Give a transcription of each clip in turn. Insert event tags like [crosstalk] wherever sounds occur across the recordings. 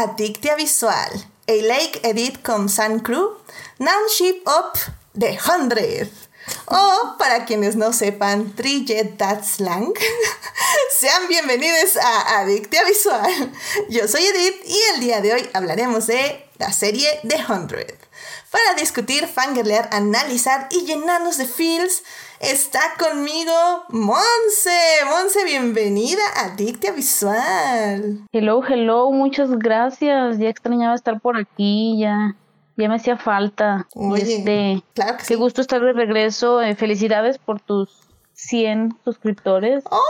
Adictia Visual, a lake edit con Sun Crew, ship up the hundred. O, para quienes no sepan, Trijet That Slang, [laughs] sean bienvenidos a Adictia Visual. Yo soy Edith y el día de hoy hablaremos de la serie The Hundred. Para discutir, fangirlear, analizar y llenarnos de feels, está conmigo Monse. Monse, bienvenida a Adictia Visual. Hello, hello, muchas gracias. Ya extrañaba estar por aquí, ya ya me hacía falta. Oye, este, claro que qué gusto estar de regreso. Eh, felicidades por tus 100 suscriptores. ¡Oh,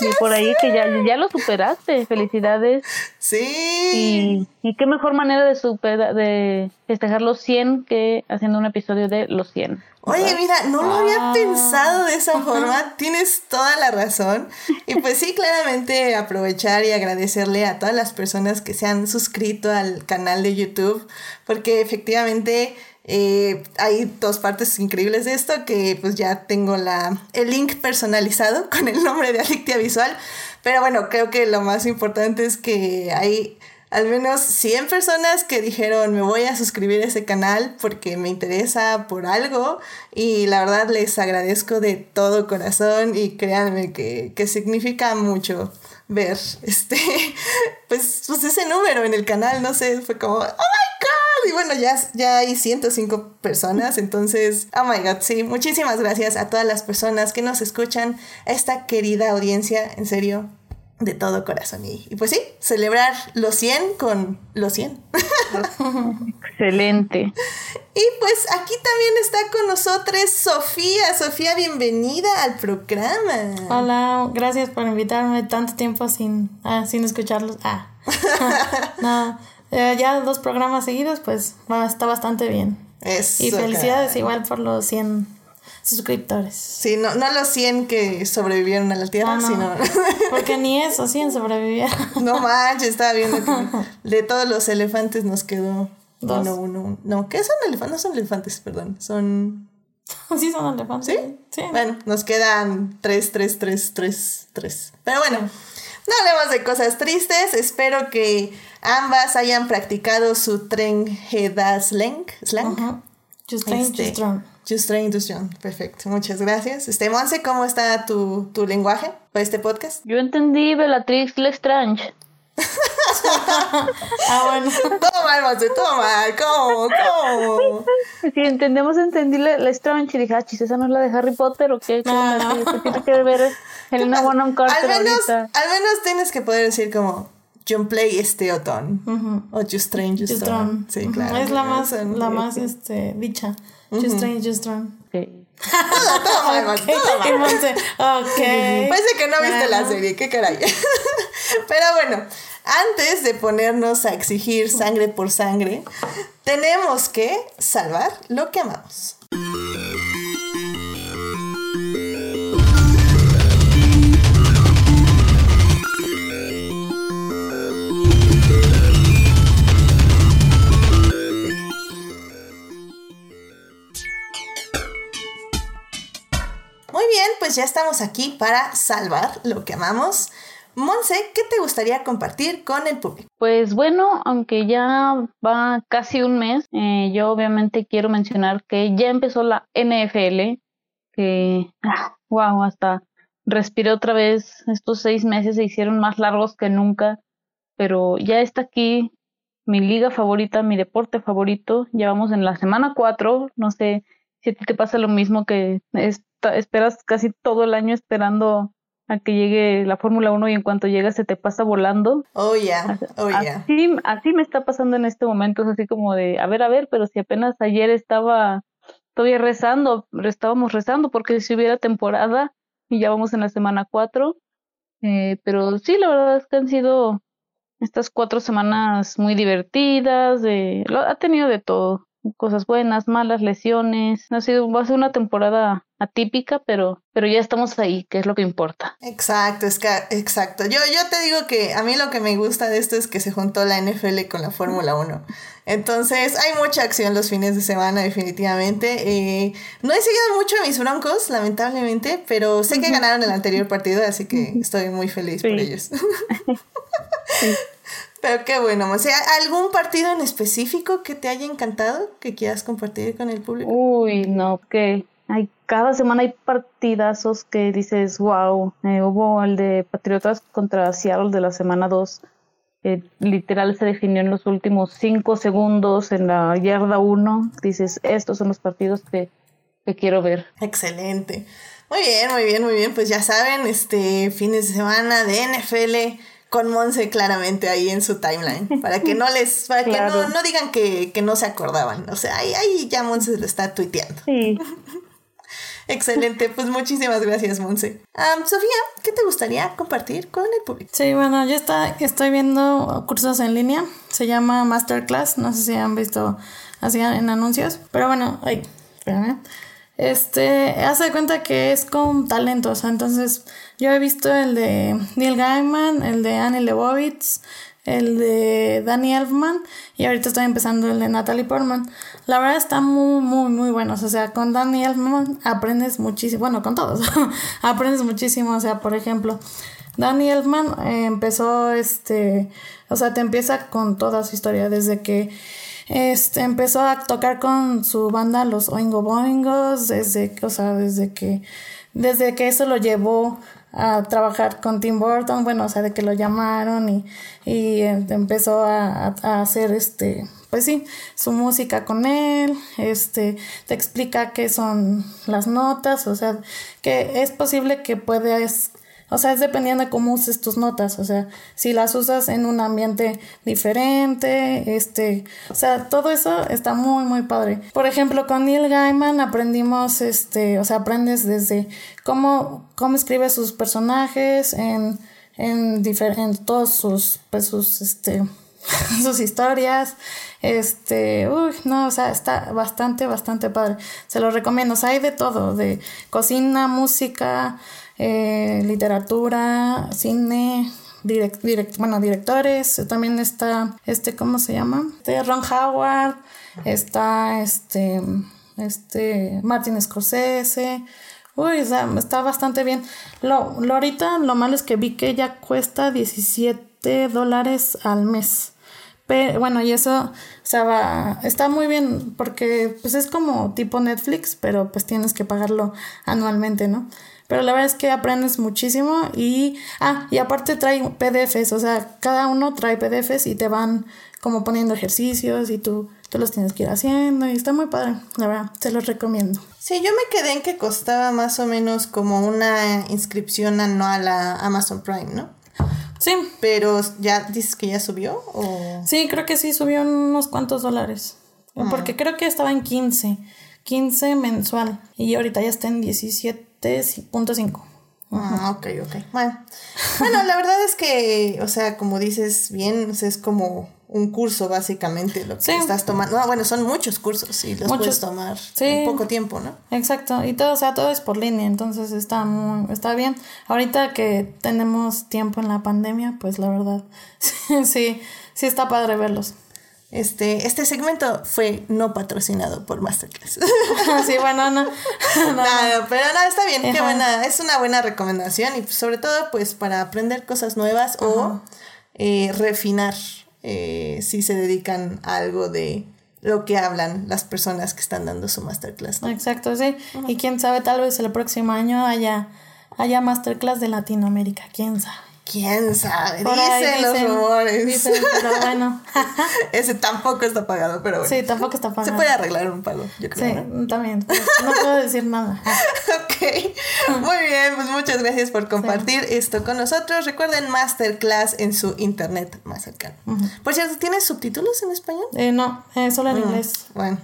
Y por ahí que ya, ya lo superaste. Felicidades. Sí. Y, y qué mejor manera de, super, de festejar los 100 que haciendo un episodio de los 100. Oye, mira, no lo había pensado de esa forma, tienes toda la razón. Y pues sí, claramente aprovechar y agradecerle a todas las personas que se han suscrito al canal de YouTube, porque efectivamente eh, hay dos partes increíbles de esto, que pues ya tengo la, el link personalizado [laughs] con el nombre de Adictia Visual, pero bueno, creo que lo más importante es que hay al menos 100 personas que dijeron me voy a suscribir a ese canal porque me interesa por algo y la verdad les agradezco de todo corazón y créanme que, que significa mucho ver [laughs] este pues, pues ese número en el canal, no sé, fue como oh my god y bueno ya, ya hay 105 personas entonces oh my god sí, muchísimas gracias a todas las personas que nos escuchan, a esta querida audiencia, en serio, de todo corazón. Y, y, pues sí, celebrar los 100 con los 100. [laughs] Excelente. Y pues aquí también está con nosotros Sofía. Sofía, bienvenida al programa. Hola, gracias por invitarme tanto tiempo sin, ah, sin escucharlos. Ah. [laughs] no, eh, ya dos programas seguidos, pues está bastante bien. Eso, y felicidades cara. igual por los 100 suscriptores. Sí, no, no los 100 que sobrevivieron a la Tierra, Ah, no. sino... [laughs] Porque ni eso, 100 sobrevivieron. no manches, estaba viendo [laughs] que de todos los elefantes nos quedó Dos. uno, uno, uno. No, ¿qué son elefantes? No son elefantes, perdón. Son... [laughs] sí, son elefantes. ¿Sí? Sí. Bueno, nos quedan tres, tres, tres, tres, tres. Pero bueno, no hablemos de cosas tristes. Espero que ambas hayan practicado su tren Heda slang. slang. Ajá. Just train, Este, just strong. Just train, just strong. Perfecto, muchas gracias. Este, Monse, ¿cómo está tu, tu lenguaje para este podcast? Yo entendí Bellatrix Lestrange. [laughs] Ah, bueno. Todo mal, Monse, todo mal. ¿Cómo? ¿Cómo? Si entendemos, entendí la, Lestrange y dije, ah, chis, ¿esa no es la de Harry Potter o qué? ¿Qué No, no. ¿Qué tiene que ver Helena Bonham Al Carter menos, ahorita? al menos tienes que poder decir como John Play este otón. O Just train, just, Just strong. strong. Sí, claro. Es la más, la más este, dicha. Just train, just strong. Ok. Todo, todo mal, todo mal. Parece que no viste la serie, qué caray. [laughs] Pero bueno, antes de ponernos a exigir sangre por sangre, tenemos que salvar lo que amamos. Ya estamos aquí para salvar lo que amamos. Monse, ¿qué te gustaría compartir con el público? Pues bueno, aunque ya va casi un mes, eh, yo obviamente quiero mencionar que ya empezó la NFL, que, ah, wow, hasta respiré otra vez, estos seis meses se hicieron más largos que nunca, pero ya está aquí mi liga favorita, mi deporte favorito, ya vamos en la semana cuatro, no sé si a ti te pasa lo mismo que esta- esperas casi todo el año esperando a que llegue la Fórmula 1 y en cuanto llega se te pasa volando. Oh, yeah, oh, yeah. Así, así me está pasando en este momento, es así como de, a ver, a ver, pero si apenas ayer estaba todavía rezando, estábamos rezando porque si hubiera temporada y ya vamos en la semana cuatro, eh, pero sí, la verdad es que han sido estas cuatro semanas muy divertidas, de, lo- ha tenido de todo, cosas buenas, malas, lesiones, ha sido, va a ser una temporada atípica, pero, pero ya estamos ahí, que es lo que importa. Exacto, es que, exacto. Yo, yo te digo que a mí lo que me gusta de esto es que se juntó la NFL con la Fórmula 1. Entonces hay mucha acción los fines de semana, definitivamente. Eh, no he seguido mucho a mis broncos, lamentablemente, pero sé que ganaron el anterior partido, así que estoy muy feliz por Sí. [laughs] Pero qué bueno, o sea, ¿algún partido en específico que te haya encantado que quieras compartir con el público? Uy, no, que hay cada semana hay partidazos que dices, wow, eh, hubo el de Patriotas contra Seattle de la semana 2. literal se definió en los últimos cinco segundos en la yarda 1. Dices, estos son los partidos que, que quiero ver. Excelente. Muy bien, muy bien, muy bien. Pues ya saben, este fines de semana de NFL con Monse claramente ahí en su timeline. Para que no les, para que no, no, digan que, que, no se acordaban. O sea, ahí, ahí ya Monse lo está tuiteando. Sí. [laughs] Excelente, pues muchísimas gracias, Monse. Sofía, ¿qué te gustaría compartir con el público? Sí, bueno, yo está, estoy viendo cursos en línea. Se llama Masterclass. No sé si han visto así en anuncios. Pero bueno, ay, espérame este, hace cuenta que es con talentos. Entonces, yo he visto el de Neil Gaiman, el de Annie Leibovitz, el de Danny Elfman y ahorita estoy empezando el de Natalie Portman. La verdad está muy, muy, muy buenos. O sea, con Danny Elfman aprendes muchísimo. Bueno, con todos. [laughs] aprendes muchísimo. O sea, por ejemplo, Danny Elfman eh, empezó, este, o sea, te empieza con toda su historia desde que este, empezó a tocar con su banda Los Oingo Boingos, desde, o sea, desde que, desde que eso lo llevó a trabajar con Tim Burton, bueno, o sea, de que lo llamaron y, y eh, empezó a, a, hacer este, pues sí, su música con él, este, te explica qué son las notas, o sea, que es posible que puedas o sea, es dependiendo de cómo uses tus notas. O sea, si las usas en un ambiente diferente, este, o sea, todo eso está muy, muy padre. Por ejemplo, con Neil Gaiman aprendimos, este, o sea, aprendes desde cómo, cómo escribe sus personajes en, en, en todos sus, pues, sus, este, [laughs] sus historias. Este, uy, no, o sea, está bastante, bastante padre. Se lo recomiendo. O sea, hay de todo, de cocina, música, eh, literatura, cine, bueno, directores, también está, este, ¿cómo se llama? Este, Ron Howard, está, este, este, Martin Scorsese, uy, o sea, está bastante bien. Lo, lo ahorita, lo malo es que vi que ya cuesta 17 dólares al mes. Pero, bueno, y eso, o sea, va, está muy bien porque pues es como tipo Netflix, pero pues tienes que pagarlo anualmente, ¿no? Pero la verdad es que aprendes muchísimo y, ah, y aparte trae PDFs, o sea, cada uno trae PDFs y te van como poniendo ejercicios y tú, tú los tienes que ir haciendo y está muy padre, la verdad, te los recomiendo. Sí, yo me quedé en que costaba más o menos como una inscripción anual a Amazon Prime, ¿no? Sí. Pero ya dices que ya subió o... Sí, creo que sí subió unos cuantos dólares. Ah. Porque creo que estaba en 15. 15 mensual. Y ahorita ya está en 17.5. Ah, ok, ok. Bueno. [laughs] bueno, la verdad es que, o sea, como dices bien, es como un curso básicamente lo que estás tomando. No, bueno, son muchos cursos y los puedes tomar en poco tiempo, ¿no? Exacto, y todo, o sea, todo es por línea, entonces está muy, está bien. Ahorita que tenemos tiempo en la pandemia, pues la verdad, [laughs] sí, sí está padre verlos. Este, este segmento fue no patrocinado por Masterclass. [laughs] sí, bueno, no. [laughs] no. pero no, está bien, qué buena, es una buena recomendación y sobre todo pues para aprender cosas nuevas o eh, refinar eh, si se dedican a algo de lo que hablan las personas que están dando su masterclass. Exacto, sí. Y quién sabe, tal vez el próximo año haya, haya masterclass de Latinoamérica, quién sabe. ¿Quién sabe? dicen, los rumores. Dicen, pero bueno. [laughs] Ese tampoco está pagado, pero bueno. Sí, tampoco está pagado. Se puede arreglar un pago, yo creo. Sí, también. No puedo decir nada. [laughs] ok. Muy bien, pues muchas gracias por compartir esto con nosotros. Recuerden Masterclass en su internet más cercano. Por cierto, ¿tienes subtítulos en español? Eh, no, eh, solo en mm, inglés. Bueno,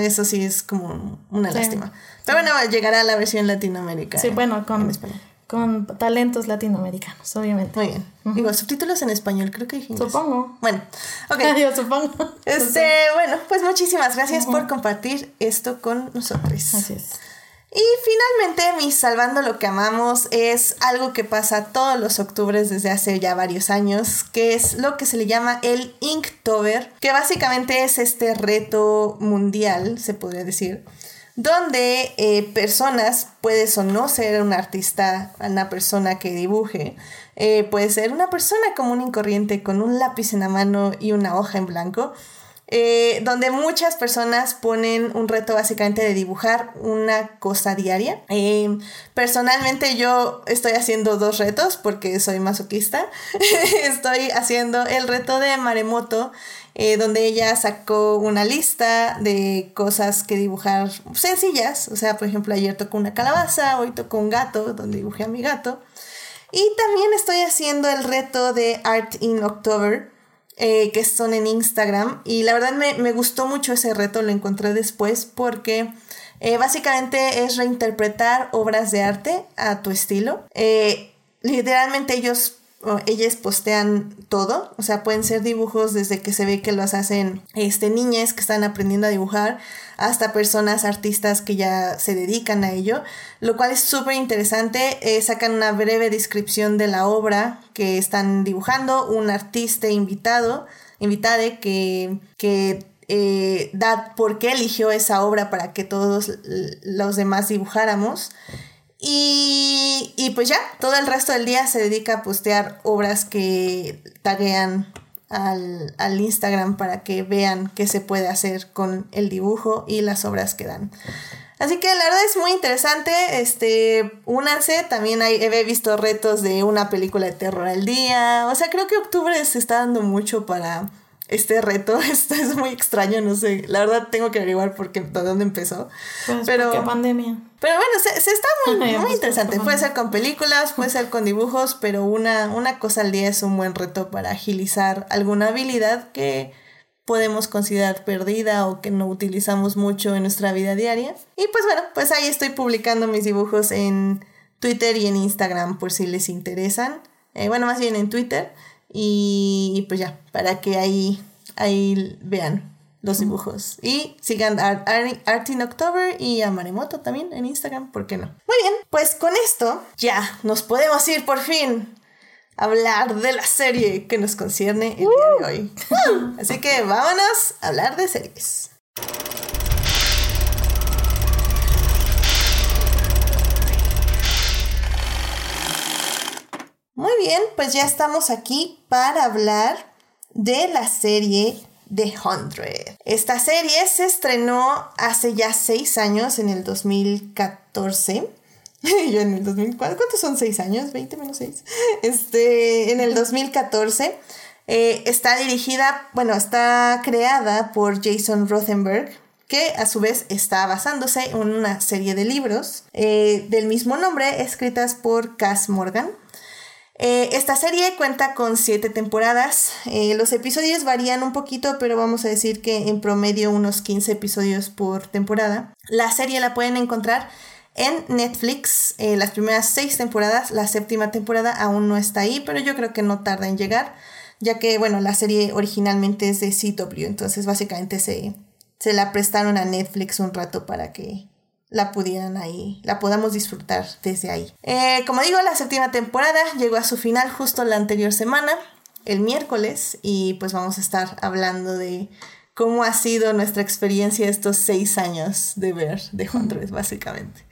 eso sí es como una lástima. Pero bueno, llegará la versión Latinoamérica. Sí, bueno, con español con talentos latinoamericanos, obviamente. Muy bien. Digo, subtítulos en español, creo que dijimos. Supongo. Bueno, ok. [laughs] Supongo. Este, bueno, pues muchísimas gracias por compartir esto con nosotros. Así es. Y finalmente, mi Salvando lo que amamos es algo que pasa todos los octubres desde hace ya varios años, que es lo que se le llama el Inktober, que básicamente es este reto mundial, se podría decir, donde eh, personas, puedes o no ser un artista, una persona que dibuje, eh, puede ser una persona común y corriente con un lápiz en la mano y una hoja en blanco, eh, donde muchas personas ponen un reto básicamente de dibujar una cosa diaria. personalmente yo estoy haciendo dos retos porque soy masoquista. [laughs] estoy haciendo el reto de Maremoto eh, donde ella sacó una lista de cosas que dibujar sencillas. O sea, por ejemplo, ayer tocó una calabaza, hoy tocó un gato, donde dibujé a mi gato. Y también estoy haciendo el reto de Art in October, eh, que son en Instagram. Y la verdad me, me, gustó mucho ese reto, lo encontré después, porque eh, básicamente es reinterpretar obras de arte a tu estilo. literalmente ellos ellas postean todo, o sea, pueden ser dibujos desde que se ve que los hacen este, niñas que están aprendiendo a dibujar hasta personas, artistas que ya se dedican a ello, lo cual es súper interesante. Eh, sacan una breve descripción de la obra que están dibujando, un artista invitado, invitade que, que eh, da por qué eligió esa obra para que todos los demás dibujáramos. Y, pues ya, todo el resto del día se dedica a postear obras que taguean al, al, Instagram para que vean qué se puede hacer con el dibujo y las obras que dan. Así que la verdad es muy interesante. Este, únanse. También he visto retos de una película de terror al día. O sea, creo que octubre se está dando mucho para este reto. [laughs] Esto es muy extraño, no sé. La verdad tengo que averiguar por qué, de dónde empezó. Pues pero porque pandemia. Pero bueno, se, se está muy, [laughs] muy interesante. Puede ser con películas, puede ser con dibujos, pero una, una cosa al día es un buen reto para agilizar alguna habilidad que podemos considerar perdida o que no utilizamos mucho en nuestra vida diaria. Y pues bueno, pues ahí estoy publicando mis dibujos en Twitter y en Instagram por si les interesan. Eh, bueno, más bien en Twitter. Y, pues ya, para que ahí, ahí vean los dibujos. Y sigan a Art in October y a Maremoto también en Instagram, ¿por qué no? Muy bien, pues con esto ya nos podemos ir por fin a hablar de la serie que nos concierne el día de hoy. [laughs] Así que vámonos a hablar de series. Muy bien, pues ya estamos aquí para hablar de la serie The Hundred. Esta serie se estrenó hace ya seis años, en el 2014. [laughs] Yo en el 2004, ¿cuántos son seis años? 20 menos 6. Este, en el 2014. Eh, está dirigida, bueno, está creada por Jason Rothenberg, que a su vez está basándose en una serie de libros eh, del mismo nombre, escritas por Cass Morgan. Eh, esta serie cuenta con siete temporadas. Eh, los episodios varían un poquito, pero vamos a decir que en promedio unos 15 episodios por temporada. La serie la pueden encontrar en Netflix. Eh, las primeras seis temporadas, la séptima temporada aún no está ahí, pero yo creo que no tarda en llegar, ya que, bueno, la serie originalmente es de CW, entonces básicamente se, se la prestaron a Netflix un rato para que la pudieran ahí, la podamos disfrutar desde ahí. Eh, como digo, la séptima temporada llegó a su final justo la anterior semana, el miércoles, y pues vamos a estar hablando de cómo ha sido nuestra experiencia estos seis años de ver de Hundred, básicamente.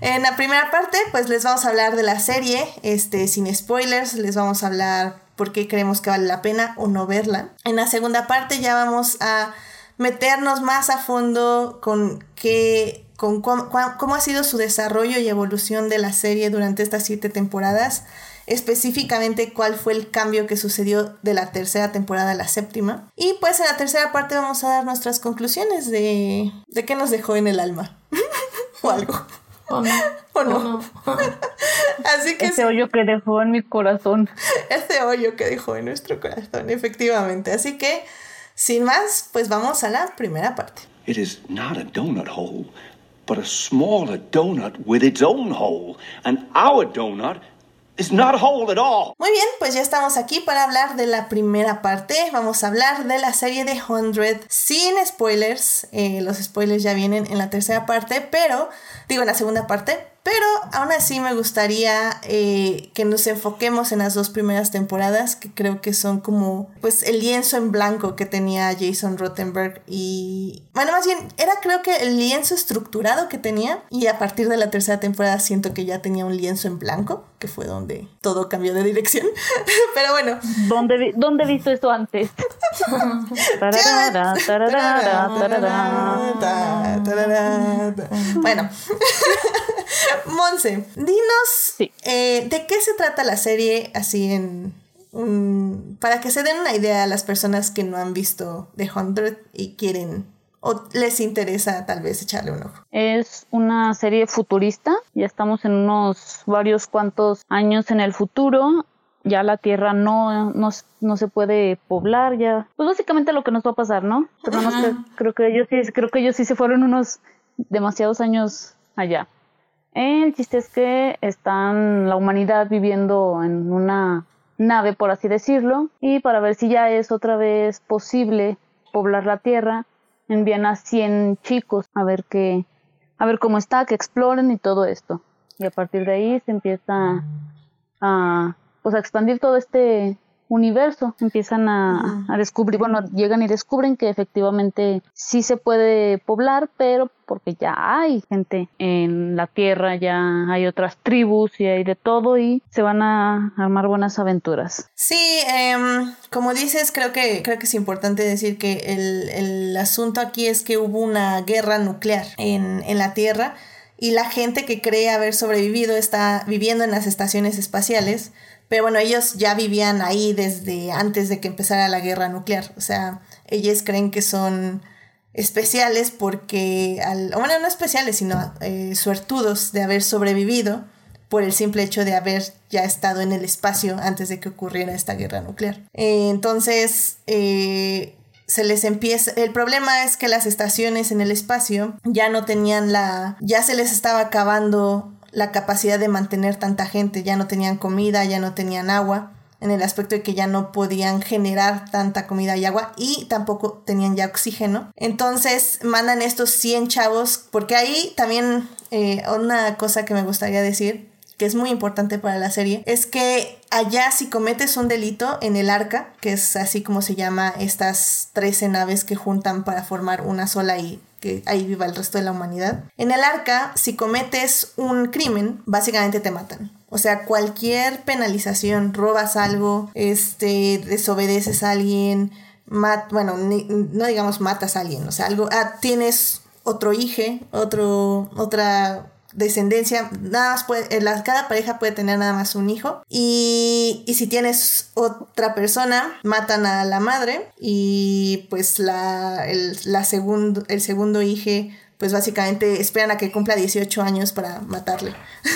En la primera parte, pues les vamos a hablar de la serie, este, sin spoilers, les vamos a hablar por qué creemos que vale la pena o no verla. En la segunda parte ya vamos a meternos más a fondo con qué con cómo, ha sido su desarrollo y evolución de la serie durante estas siete temporadas, específicamente cuál fue el cambio que sucedió de la tercera temporada a la séptima. Y pues en la tercera parte vamos a dar nuestras conclusiones de, de qué nos dejó en el alma [laughs] o algo. O no. O no. [laughs] Así que... Ese hoyo que dejó en mi corazón. [laughs] Ese hoyo que dejó en nuestro corazón, efectivamente. Así que, sin más, pues vamos a la primera parte. It is not a donut hole but a smaller donut with its own hole. And our donut is not whole at all. Muy bien, pues ya estamos aquí para hablar de la primera parte. Vamos a hablar de la serie de 100 sin spoilers. Eh, los spoilers ya vienen en la tercera parte, pero digo en la segunda parte. Pero aún así me gustaría eh, que nos enfoquemos en las dos primeras temporadas, que creo que son como pues el lienzo en blanco que tenía Jason Rottenberg y... Bueno, más bien, era creo que el lienzo estructurado que tenía y a partir de la tercera temporada siento que ya tenía un lienzo en blanco, que fue donde todo cambió de dirección. [laughs] Pero bueno. ¿Dónde, vi- ¿Dónde he visto esto antes? [laughs] Bueno, [laughs] Monse, dinos Sí. eh, de qué se trata la serie así en para que se den una idea a las personas que no han visto The Hundred y quieren o les interesa tal vez echarle un ojo. Es una serie futurista, ya estamos en unos varios cuantos años en el futuro, ya la Tierra no, no, no se puede poblar, ya, pues básicamente lo que nos va a pasar, ¿no? Pero creo que ellos sí, creo que ellos sí se fueron unos demasiados años allá. El chiste es que están la humanidad viviendo en una nave, por así decirlo, y para ver si ya es otra vez posible poblar la Tierra, envían a 100 chicos a ver qué, a ver cómo está, que exploren y todo esto. Y a partir de ahí se empieza a, pues a expandir todo este universo, empiezan a, a descubrir, bueno, llegan y descubren que efectivamente sí se puede poblar, pero porque ya hay gente en la tierra, ya hay otras tribus y hay de todo y se van a armar buenas aventuras. Sí, em, como dices, creo que, creo que es importante decir que el, el asunto aquí es que hubo una guerra nuclear en, en la Tierra y la gente que cree haber sobrevivido está viviendo en las estaciones espaciales, pero bueno, ellos ya vivían ahí desde antes de que empezara la guerra nuclear, o sea, ellos creen que son especiales porque, al, bueno, no especiales, sino eh, suertudos de haber sobrevivido por el simple hecho de haber ya estado en el espacio antes de que ocurriera esta guerra nuclear. Eh, entonces, eh, se les empieza, el problema es que las estaciones en el espacio ya no tenían la, ya se les estaba acabando la capacidad de mantener tanta gente, ya no tenían comida, ya no tenían agua, en el aspecto de que ya no podían generar tanta comida y agua y tampoco tenían ya oxígeno. Entonces mandan estos 100 chavos, porque ahí también eh, una cosa que me gustaría decir, que es muy importante para la serie, es que allá si cometes un delito en el arca, que es así como se llama estas 13 naves que juntan para formar una sola y que ahí viva el resto de la humanidad. En el arca, si cometes un crimen, básicamente te matan. O sea, cualquier penalización, robas algo, este, desobedeces a alguien, bueno, no digamos matas a alguien, o sea, algo, ah, tienes otro hijo, otro, otra descendencia, nada más puede, eh, cada pareja puede tener nada más un hijo y, y si tienes otra persona, matan a la madre y pues la, el, la segundo, el segundo hijo pues básicamente esperan a que cumpla 18 años para matarle. [laughs]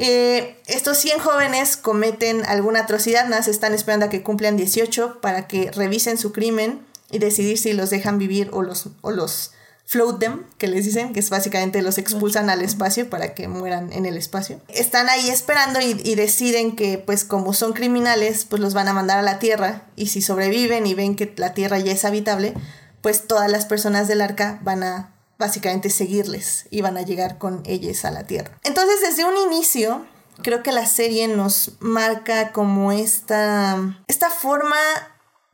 Eh, estos 100 jóvenes cometen alguna atrocidad, nada, se están esperando a que cumplan 18 para que revisen su crimen y decidir si los dejan vivir o los, o los float them, que les dicen, que es básicamente los expulsan al espacio para que mueran en el espacio. Están ahí esperando y, y deciden que pues como son criminales, pues los van a mandar a la Tierra y si sobreviven y ven que la Tierra ya es habitable, pues todas las personas del arca van a básicamente seguirles y van a llegar con ellos a la Tierra. Entonces desde un inicio creo que la serie nos marca como esta, esta forma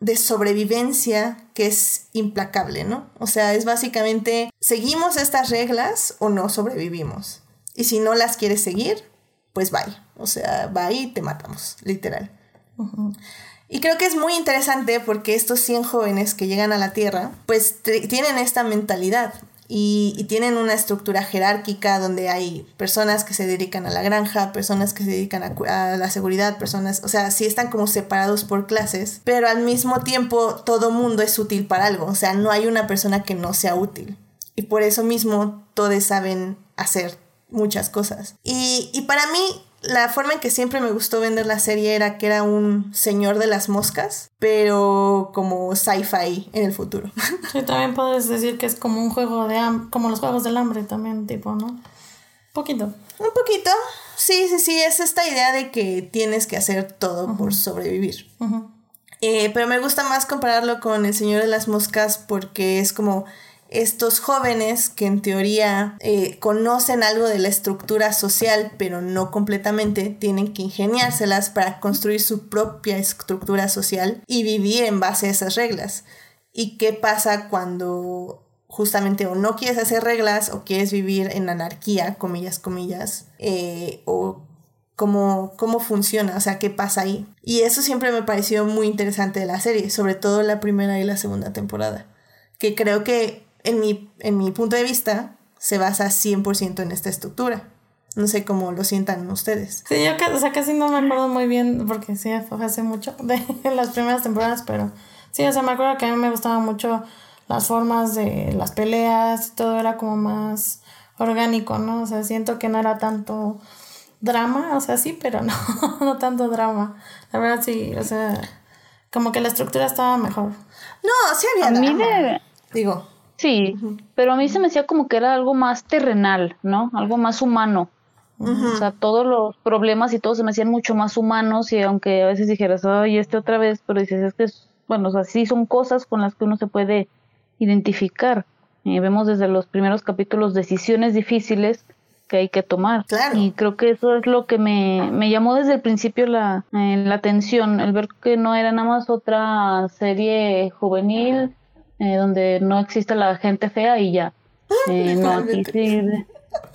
de sobrevivencia que es implacable, ¿no? O sea, es básicamente, ¿seguimos estas reglas o no sobrevivimos? Y si no las quieres seguir, pues bye. O sea, bye y te matamos, literal. Y creo que es muy interesante porque estos 100 jóvenes que llegan a la Tierra, pues tienen esta mentalidad y, tienen una estructura jerárquica donde hay personas que se dedican a la granja, personas que se dedican a, a la seguridad, personas, o sea, sí están como separados por clases, pero al mismo tiempo todo mundo es útil para algo, o sea, no hay una persona que no sea útil. Y por eso mismo todos saben hacer muchas cosas. Y, y para mí, la forma en que siempre me gustó vender la serie era que era un señor de las moscas, pero como sci-fi en el futuro. [laughs] Sí, también puedes decir que es como un juego de como los juegos del hambre también, tipo, ¿no? Poquito. un poquito. Sí, sí, sí, es esta idea de que tienes que hacer todo por sobrevivir. Eh, pero me gusta más compararlo con El Señor de las Moscas porque es como estos jóvenes que en teoría eh, conocen algo de la estructura social, pero no completamente, tienen que ingeniárselas para construir su propia estructura social y vivir en base a esas reglas. ¿Y qué pasa cuando justamente o no quieres hacer reglas o quieres vivir en anarquía, comillas, comillas, eh, o cómo, cómo funciona, o sea, qué pasa ahí. Y eso siempre me pareció muy interesante de la serie, sobre todo la primera y la segunda temporada, que creo que en mi, en mi punto de vista se basa 100% en esta estructura. No sé cómo lo sientan ustedes. Sí, yo o sea, casi no me acuerdo muy bien, porque sí, fue hace mucho [laughs] de las primeras temporadas, pero sí, o sea, me acuerdo que a mí me gustaba mucho las formas de las peleas, todo era como más orgánico, ¿no? O sea, siento que no era tanto drama, o sea, sí, pero [laughs] no, no tanto drama. La verdad sí, o sea, como que la estructura estaba mejor. No, sí había drama. Digo. Sí, pero a mí se me decía como que era algo más terrenal, ¿no? Algo más humano. O sea, todos los problemas y todo se me hacían mucho más humanos y aunque a veces dijeras, ay, este otra vez, pero dices, es que, bueno, o sea, sí son cosas con las que uno se puede identificar. Eh, vemos desde los primeros capítulos decisiones difíciles que hay que tomar. Y creo que eso es lo que me, me llamó desde el principio la, eh, la atención, el ver que no era nada más otra serie juvenil eh, donde no existe la gente fea y ya. [laughs] no, aquí sí,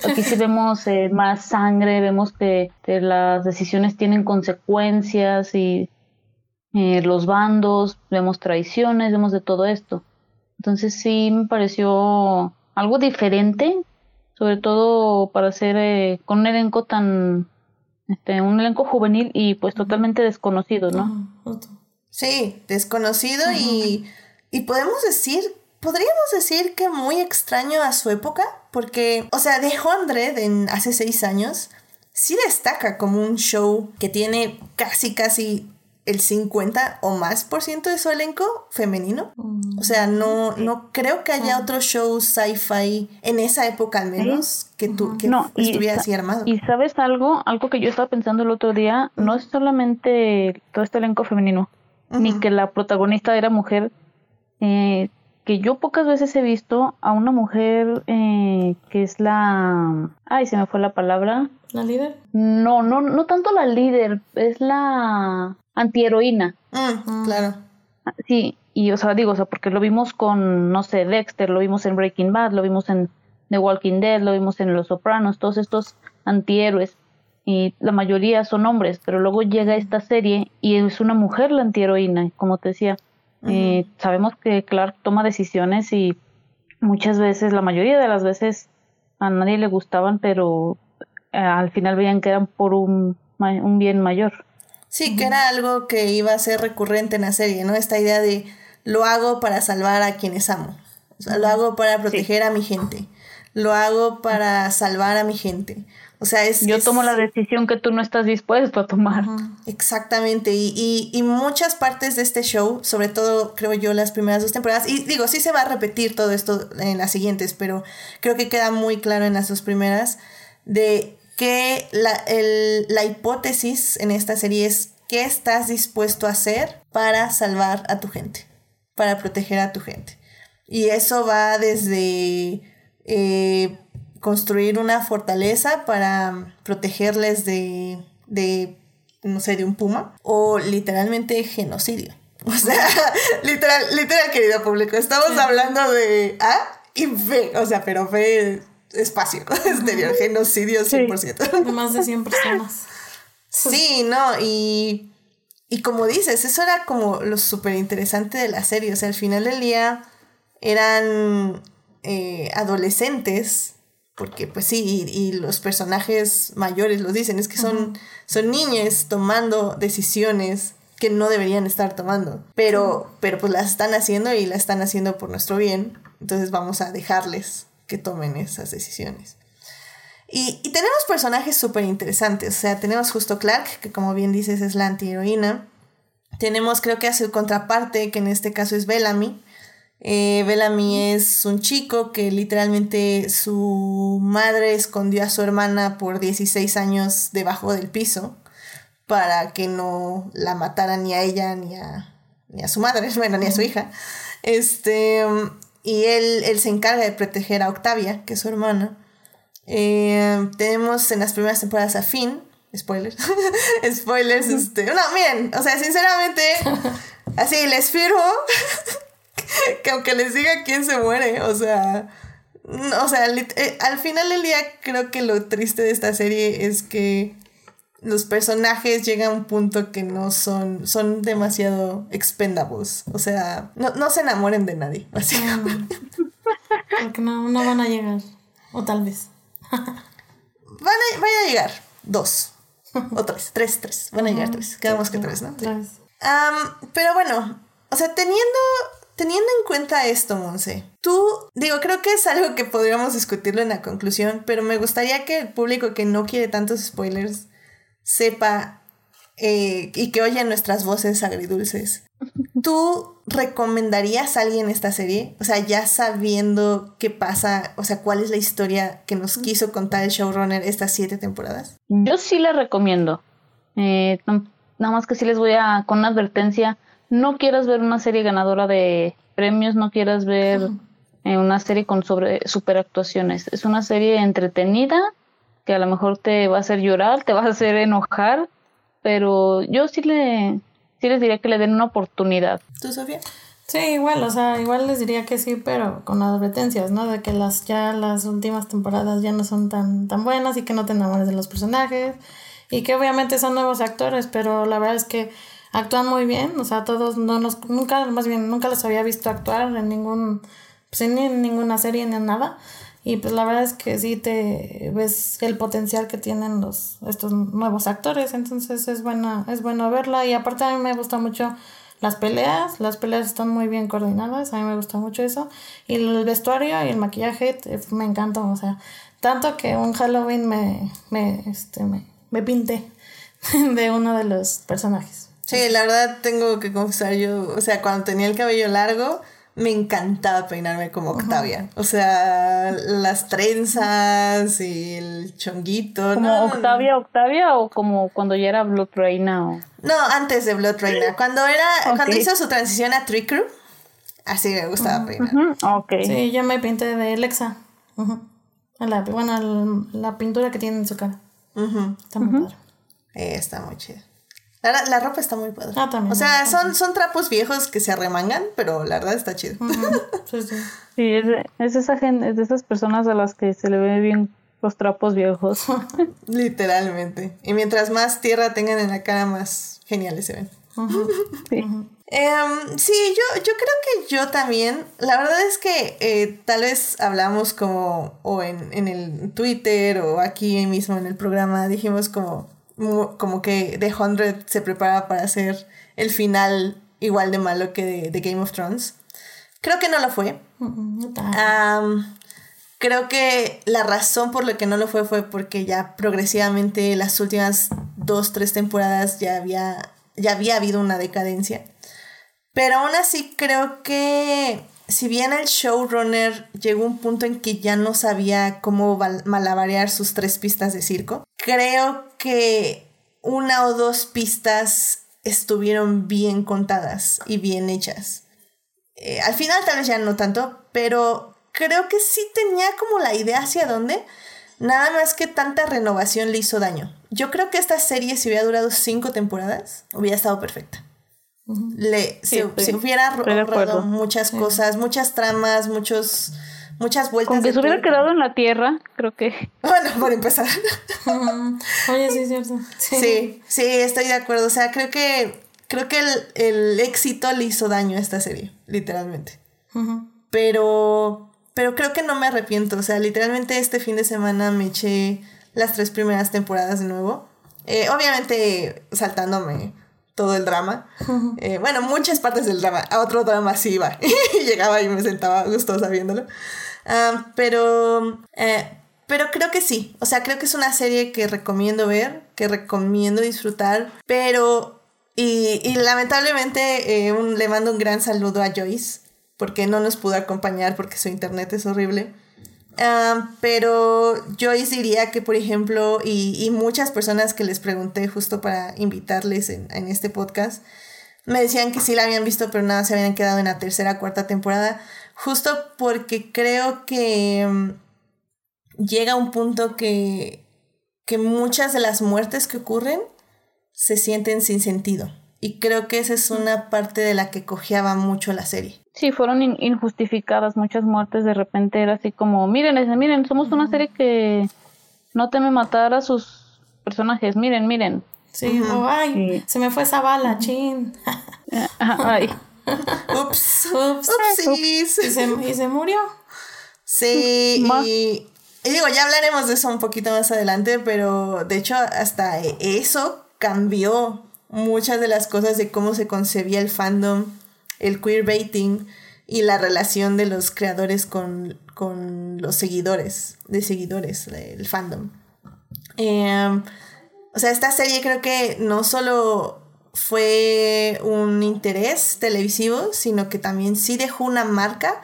aquí sí vemos más sangre, vemos que, que, las decisiones tienen consecuencias y los bandos, vemos traiciones, vemos de todo esto. Entonces sí me pareció algo diferente, sobre todo para ser eh, con un elenco tan, este, un elenco juvenil y pues totalmente desconocido, ¿no? Sí, desconocido y, y podemos decir, podríamos decir que muy extraño a su época, porque, o sea, de Hundred en hace seis años. Sí destaca como un show que tiene casi, casi el 50 o más por ciento de su elenco femenino. O sea, no, no creo que haya otro show sci-fi en esa época al menos que, tú, que estuviera así armado. Y sabes algo, algo que yo estaba pensando el otro día, no es solamente todo este elenco femenino, ni que la protagonista era mujer, eh, que yo pocas veces he visto a una mujer eh, que es la... Ay, se me fue la palabra. ¿La líder? No, no, no tanto la líder, es la antiheroína. Mm, claro. Sí, y o sea, digo, o sea, porque lo vimos con, no sé, Dexter, lo vimos en Breaking Bad, lo vimos en The Walking Dead, lo vimos en Los Sopranos, todos estos antihéroes. Y la mayoría son hombres, pero luego llega esta serie y es una mujer la antiheroína, como te decía. Eh, sabemos que Clark toma decisiones y muchas veces, la mayoría de las veces, a nadie le gustaban, pero eh, al final veían que eran por un, un bien mayor. Sí, que era algo que iba a ser recurrente en la serie, ¿no? Esta idea de lo hago para salvar a quienes amo. O sea, lo hago para proteger a mi gente. Lo hago para salvar a mi gente. O sea, es... Yo tomo la decisión que tú no estás dispuesto a tomar. Exactamente. Y, y, y, muchas partes de este show, sobre todo creo yo las primeras dos temporadas, y digo, sí se va a repetir todo esto en las siguientes, pero creo que queda muy claro en las dos primeras, de que la, el, la hipótesis en esta serie es qué estás dispuesto a hacer para salvar a tu gente, para proteger a tu gente. Y eso va desde eh, construir una fortaleza para protegerles de, de, no sé, de un puma, o literalmente genocidio. [laughs] O sea, literal, literal, querido público, estamos hablando de A y B, o sea, pero B espacio [laughs] exterior, genocidio 100%. De [laughs] más de 100 personas. Sí, no, y, y como dices, eso era como lo súper interesante de la serie, o sea, al final del día eran eh, adolescentes, porque pues sí, y, los personajes mayores lo dicen, es que son, son niños tomando decisiones que no deberían estar tomando, pero, pero pues las están haciendo y las están haciendo por nuestro bien, entonces vamos a dejarles que tomen esas decisiones. Y, tenemos personajes súper interesantes, o sea, tenemos justo Clark, que como bien dices es la antiheroína. Tenemos creo que a su contraparte, que en este caso es Bellamy. Eh, Bellamy es un chico que literalmente su madre escondió a su hermana por 16 años debajo del piso para que no la mataran ni a ella ni a, ni a su madre, [laughs] bueno, ni a su hija. Este, y él, él se encarga de proteger a Octavia, que es su hermana. Eh, tenemos en las primeras temporadas a Finn, spoilers, [laughs] spoilers, este, no, miren, o sea, sinceramente, [laughs] así les firmo [laughs] que aunque les diga quién se muere, o sea, o sea, eh, al final del día creo que lo triste de esta serie es que los personajes llegan a un punto que no son, son demasiado expendables. O sea, no, se enamoren de nadie, [laughs] básicamente. Porque no, no van a llegar. O tal vez. [laughs] van, a, van a llegar dos. O tres, tres, tres. Van a llegar tres. Quedamos que tres, ¿no? pero bueno, o sea, teniendo Teniendo en cuenta esto, Monse, tú, digo, creo que es algo que podríamos discutirlo en la conclusión, pero me gustaría que el público que no quiere tantos spoilers sepa eh, y que oye nuestras voces agridulces. [laughs] ¿Tú recomendarías a alguien esta serie? O sea, ya sabiendo qué pasa, o sea, cuál es la historia que nos quiso contar el showrunner estas siete temporadas. Yo sí la recomiendo. Eh, nada más que sí les voy a, con una advertencia, no quieras ver una serie ganadora de premios, no quieras ver eh, una serie con sobre superactuaciones. Es una serie entretenida que a lo mejor te va a hacer llorar, te va a hacer enojar, pero yo sí le sí les diría que le den una oportunidad. ¿Tú, Sofía? Sí, igual, o sea, igual les diría que sí, pero con advertencias, ¿no? De que las ya las últimas temporadas ya no son tan tan buenas y que no te enamores de los personajes y que obviamente son nuevos actores, pero la verdad es que actúan muy bien, o sea, todos no nos, nunca, más bien, nunca los había visto actuar en ningún, pues en ninguna serie ni en nada. Y pues la verdad es que sí te ves el potencial que tienen los, estos nuevos actores, entonces es buena, es bueno verla. Y aparte a mí me gusta mucho las peleas, las peleas están muy bien coordinadas, a mí me gusta mucho eso. Y el vestuario y el maquillaje me encantan, o sea, tanto que un Halloween me, me, este, me, me pinté [laughs] de uno de los personajes. Sí, la verdad tengo que confesar, yo, o sea, cuando tenía el cabello largo, me encantaba peinarme como Octavia. O sea, las trenzas y el chonguito. ¿Como Octavia, Octavia o como cuando ya era Blood Reina? O... No, antes de Blood Reina. Cuando era, cuando hizo su transición a Trick Crew, así me gustaba peinar. Sí, yo me pinté de Alexa. la, bueno, la pintura que tiene en su cara. Está muy padre. Eh, está muy chido. La, ropa está muy padre. Ah, también. O sea, son, son trapos viejos que se arremangan, pero la verdad está chido. Sí, sí. [laughs] sí es, de, es, esa gente, es de esas personas a las que se le ve bien los trapos viejos. [laughs] Literalmente. Y mientras más tierra tengan en la cara, más geniales se ven. [laughs] sí. Em, sí, yo, yo creo que yo también. La verdad es que eh, tal vez hablamos como, o en, en el Twitter o aquí mismo en el programa, dijimos como como que The Hundred se prepara para hacer el final igual de malo que de, Game of Thrones. Creo que no lo fue. creo que la razón por la que no lo fue fue porque ya progresivamente las últimas dos, tres temporadas ya había, ya había habido una decadencia. Pero aún así creo que si bien el showrunner llegó a un punto en que ya no sabía cómo malabarear sus tres pistas de circo, creo que una o dos pistas estuvieron bien contadas y bien hechas. Eh, al final tal vez ya no tanto, pero creo que sí tenía como la idea hacia dónde. Nada más que tanta renovación le hizo daño. Yo creo que esta serie, si hubiera durado cinco temporadas, hubiera estado perfecta le, se, hubiera roto muchas cosas, muchas tramas, muchos, muchas vueltas. Con que se hubiera quedado en la tierra, creo que. [laughs] Bueno, por empezar. Oye, sí, es cierto. Sí. sí. estoy de acuerdo. O sea, creo que, creo que el, éxito le hizo daño a esta serie, literalmente. Pero, pero creo que no me arrepiento. O sea, literalmente este fin de semana me eché las tres primeras temporadas de nuevo. Eh, obviamente saltándome todo el drama. Eh, bueno, muchas partes del drama. A otro drama sí iba. [laughs] y llegaba y me sentaba gustosa viéndolo. Pero, eh, pero creo que sí. O sea, creo que es una serie que recomiendo ver, que recomiendo disfrutar. Pero, y, y lamentablemente eh, le mando un gran saludo a Joyce, porque no nos pudo acompañar porque su internet es horrible. Pero yo diría que, por ejemplo, y, muchas personas que les pregunté justo para invitarles en, este podcast, me decían que sí la habían visto, pero nada, se habían quedado en la tercera, cuarta temporada, justo porque creo que mm, llega un punto que, que muchas de las muertes que ocurren se sienten sin sentido. Y creo que esa es una parte de la que cojeaba mucho la serie. Sí, fueron injustificadas muchas muertes. De repente era así como, miren, miren, somos una serie que no teme matar a sus personajes. Miren, miren. Sí, ay, se me fue esa bala, chin. [laughs] ay. Ups, ups, ¿Y se, y se murió. Sí, y, y digo, ya hablaremos de eso un poquito más adelante, pero de hecho hasta eso cambió muchas de las cosas de cómo se concebía el fandom, el queerbaiting y la relación de los creadores con, los seguidores, de seguidores del fandom. Em, o sea, esta serie creo que no solo fue un interés televisivo, sino que también sí dejó una marca,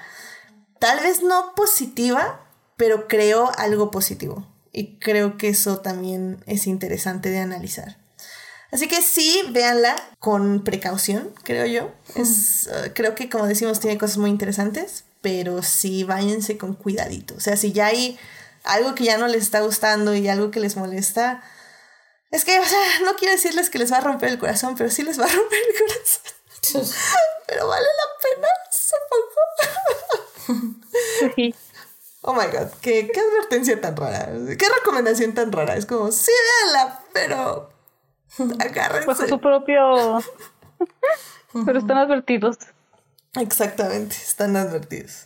tal vez no positiva, pero creó algo positivo. Y creo que eso también es interesante de analizar. Así que sí, véanla con precaución, creo yo. Es, uh, creo que, como decimos, tiene cosas muy interesantes, pero sí váyanse con cuidadito. O sea, si ya hay algo que ya no les está gustando y algo que les molesta, es que, o sea, no quiero decirles que les va a romper el corazón, pero sí les va a romper el corazón. pero vale la pena, supongo. Oh my god, ¿Qué, qué advertencia tan rara. Qué recomendación tan rara. Es como, sí, véanla, pero Agárrense. Bajo su propio. Pero están advertidos. Exactamente, están advertidos.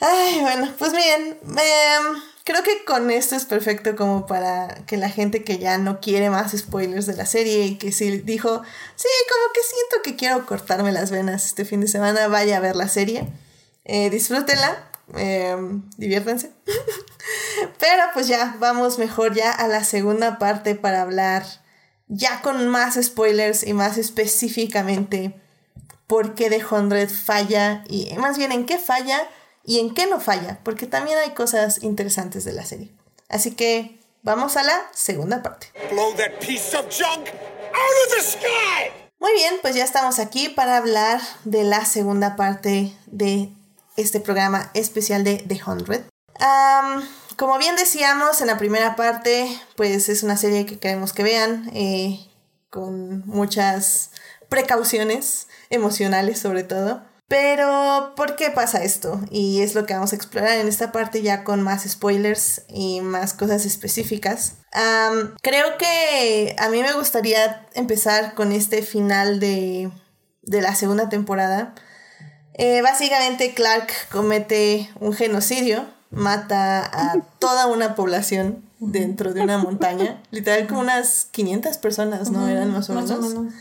Ay, bueno, pues bien, em, creo que con esto es perfecto como para que la gente que ya no quiere más spoilers de la serie y que sí dijo, sí, como que siento que quiero cortarme las venas este fin de semana, vaya a ver la serie. Eh, disfrútenla, em, diviértanse. [laughs] Pero pues ya, vamos mejor ya a la segunda parte para hablar ya con más spoilers y más específicamente por qué The Hundred falla y más bien en qué falla y en qué no falla, porque también hay cosas interesantes de la serie. Así que vamos a la segunda parte. Muy bien, pues ya estamos aquí para hablar de la segunda parte de este programa especial de The Hundred. Como bien decíamos en la primera parte, pues es una serie que queremos que vean eh, con muchas precauciones emocionales sobre todo. Pero, ¿por qué pasa esto? Y es lo que vamos a explorar en esta parte ya con más spoilers y más cosas específicas. creo que a mí me gustaría empezar con este final de, la segunda temporada. Eh, básicamente Clark comete un genocidio mata a [laughs] toda una población dentro de una montaña. Literal como unas 500 personas, ¿no? Eran más o menos.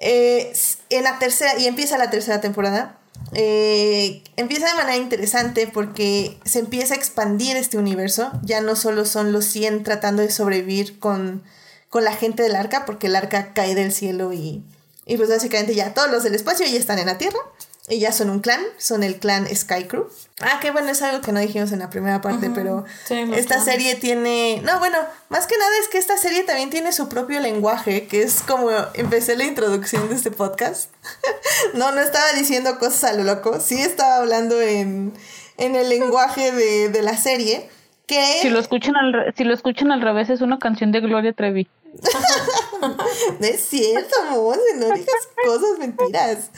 Eh, en la tercera, y empieza la tercera temporada. Eh, empieza de manera interesante porque se empieza a expandir este universo. Ya no solo son los 100 tratando de sobrevivir con, con la gente del arca, porque el arca cae del cielo y, y pues básicamente ya todos los del espacio ya están en la Tierra. Y ya son un clan, son el clan Skycrew. Ah, qué bueno, es algo que no dijimos en la primera parte, pero esta serie tiene... No, bueno, más que nada es que esta serie también tiene su propio lenguaje, que es como empecé la introducción de este podcast. [laughs] no, no estaba diciendo cosas a lo loco, sí estaba hablando en, en el lenguaje de, de la serie. Que... Si lo, escuchan al, si lo escuchan al revés es una canción de Gloria Trevi. [laughs] [laughs] no es cierto, Monse, no digas cosas mentiras.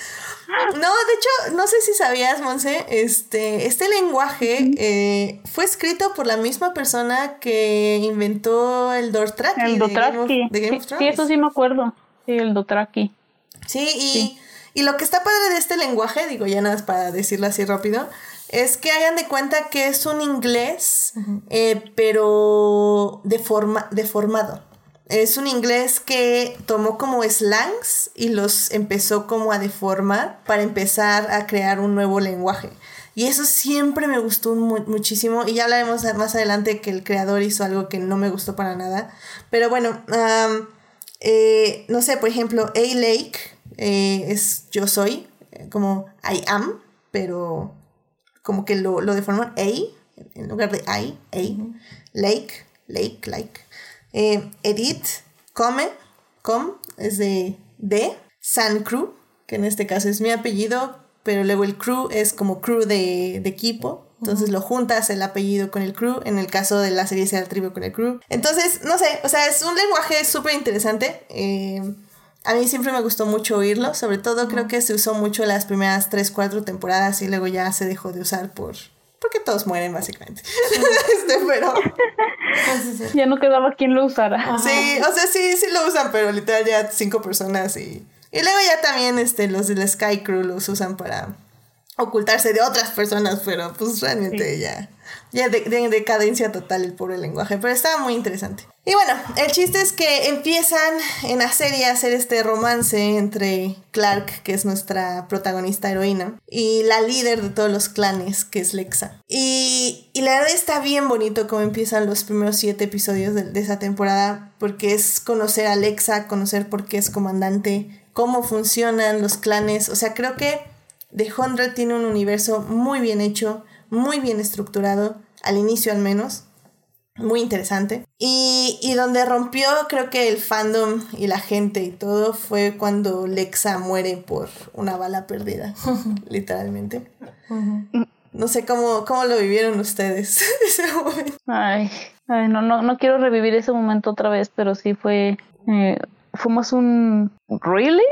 No, de hecho, no sé si sabías, Monse, este, este lenguaje eh, fue escrito por la misma persona que inventó el Dortraki. El Dothraki. De Game of, Thrones. Sí, eso sí me acuerdo. Sí, el Dothraki. Sí, y, y lo que está padre de este lenguaje, digo ya nada más para decirlo así rápido, es que hagan de cuenta que es un inglés, eh, pero deformado. Es un inglés que tomó como slangs y los empezó como a deformar para empezar a crear un nuevo lenguaje. Y eso siempre me gustó muchísimo. Y ya hablaremos más adelante que el creador hizo algo que no me gustó para nada. Pero bueno, eh, no sé, por ejemplo, A Lake eh, es yo soy, como I am, pero como que lo, lo deforman A en lugar de I, A. Lake, lake, like. Eh, Edith, come, com, es de D. San Crew, que en este caso es mi apellido, pero luego el crew es como crew de, de equipo. Entonces lo juntas el apellido con el crew, en el caso de la serie sea el tribu con el crew. Entonces, no sé, o sea, es un lenguaje súper interesante. Eh, a mí siempre me gustó mucho oírlo, sobre todo creo que se usó mucho las primeras 3, 4 temporadas y luego ya se dejó de usar por... Porque todos mueren básicamente. [laughs] este, pero... Ya no quedaba quien lo usara. Sí, o sea, sí, sí lo usan, pero literal ya cinco personas y... Y luego ya también este, los del Sky Crew los usan para ocultarse de otras personas, pero pues realmente ya, ya de, de, decadencia total el pobre lenguaje, pero estaba muy interesante. Y bueno, el chiste es que empiezan en la serie a hacer este romance entre Clark, que es nuestra protagonista heroína, y la líder de todos los clanes, que es Lexa. Y, y la verdad está bien bonito cómo empiezan los primeros siete episodios de, de esa temporada, porque es conocer a Lexa, conocer por qué es comandante, cómo funcionan los clanes, o sea, creo que The Hundred tiene un universo muy bien hecho, muy bien estructurado, al inicio al menos, muy interesante. Y, y, donde rompió creo que el fandom y la gente y todo fue cuando Lexa muere por una bala perdida, [laughs] literalmente. No sé cómo, cómo lo vivieron ustedes [laughs] ese momento. Ay, ay no, no, no quiero revivir ese momento otra vez, pero sí fue... Eh, fuimos un... ¿Really?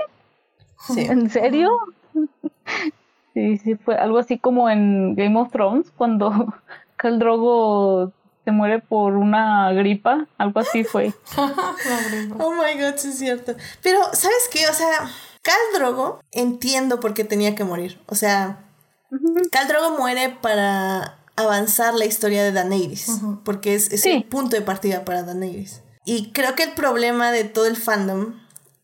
Sí. ¿En serio? [laughs] Sí, sí, fue algo así como en Game of Thrones, cuando [laughs] Khal Drogo se muere por una gripa, algo así fue. [laughs] oh my god, sí es cierto. Pero, ¿sabes qué? O sea, Khal Drogo entiendo por qué tenía que morir. O sea, Khal Drogo muere para avanzar la historia de Daenerys, uh -huh. porque es, es sí. el punto de partida para Daenerys. Y creo que el problema de todo el fandom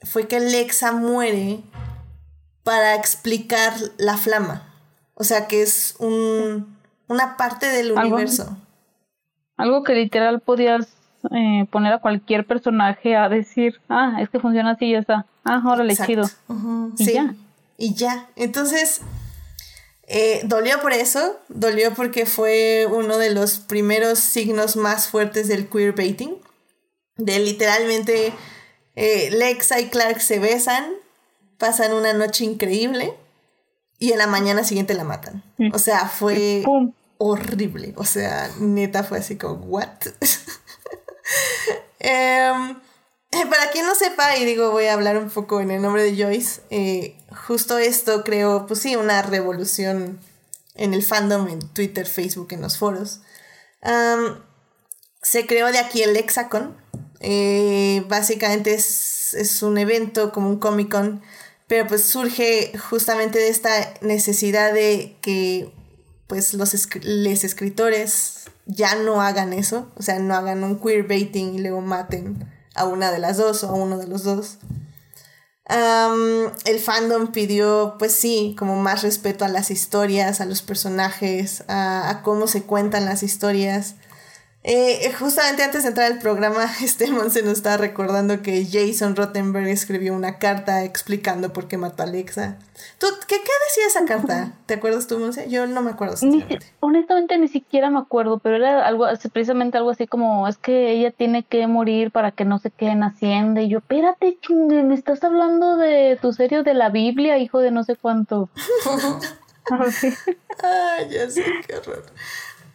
fue que Lexa muere para explicar la flama. O sea, que es un, una parte del ¿Algo? universo. Algo que literal podías eh, poner a cualquier personaje a decir, ah, es que funciona así y ya está. Ah, órale, Exacto. chido. Uh -huh. Y sí. ya. Y ya. Entonces, eh, dolió por eso. Dolió porque fue uno de los primeros signos más fuertes del queerbaiting. De literalmente eh, Lexa y Clark se besan pasan una noche increíble y en la mañana siguiente la matan. O sea, fue horrible. O sea, neta fue así como, ¿what? [laughs] eh, para quien no sepa, y digo, voy a hablar un poco en el nombre de Joyce, eh, justo esto creó, pues sí, una revolución en el fandom, en Twitter, Facebook, en los foros. Um, se creó de aquí el Lexacon. Eh, básicamente es, es un evento como un Comic Con pero pues surge justamente de esta necesidad de que pues los les escritores ya no hagan eso, o sea, no hagan un queerbaiting y luego maten a una de las dos o a uno de los dos. El fandom pidió, pues sí, como más respeto a las historias, a los personajes, a cómo se cuentan las historias. Eh, justamente antes de entrar al programa, [laughs] este Monse nos estaba recordando que Jason Rottenberg escribió una carta explicando por qué mató a Alexa. ¿Tú, qué, ¿Qué decía esa carta? ¿Te acuerdas tú, Monse? Yo no me acuerdo. Ni, honestamente ni siquiera me acuerdo, pero era algo, precisamente algo así como, es que ella tiene que morir para que no se quede en Hacienda. Y yo, espérate, chingue, me estás hablando de tu serio de la Biblia, hijo de no sé cuánto. [laughs] [laughs] Ay, ya sé, qué horror.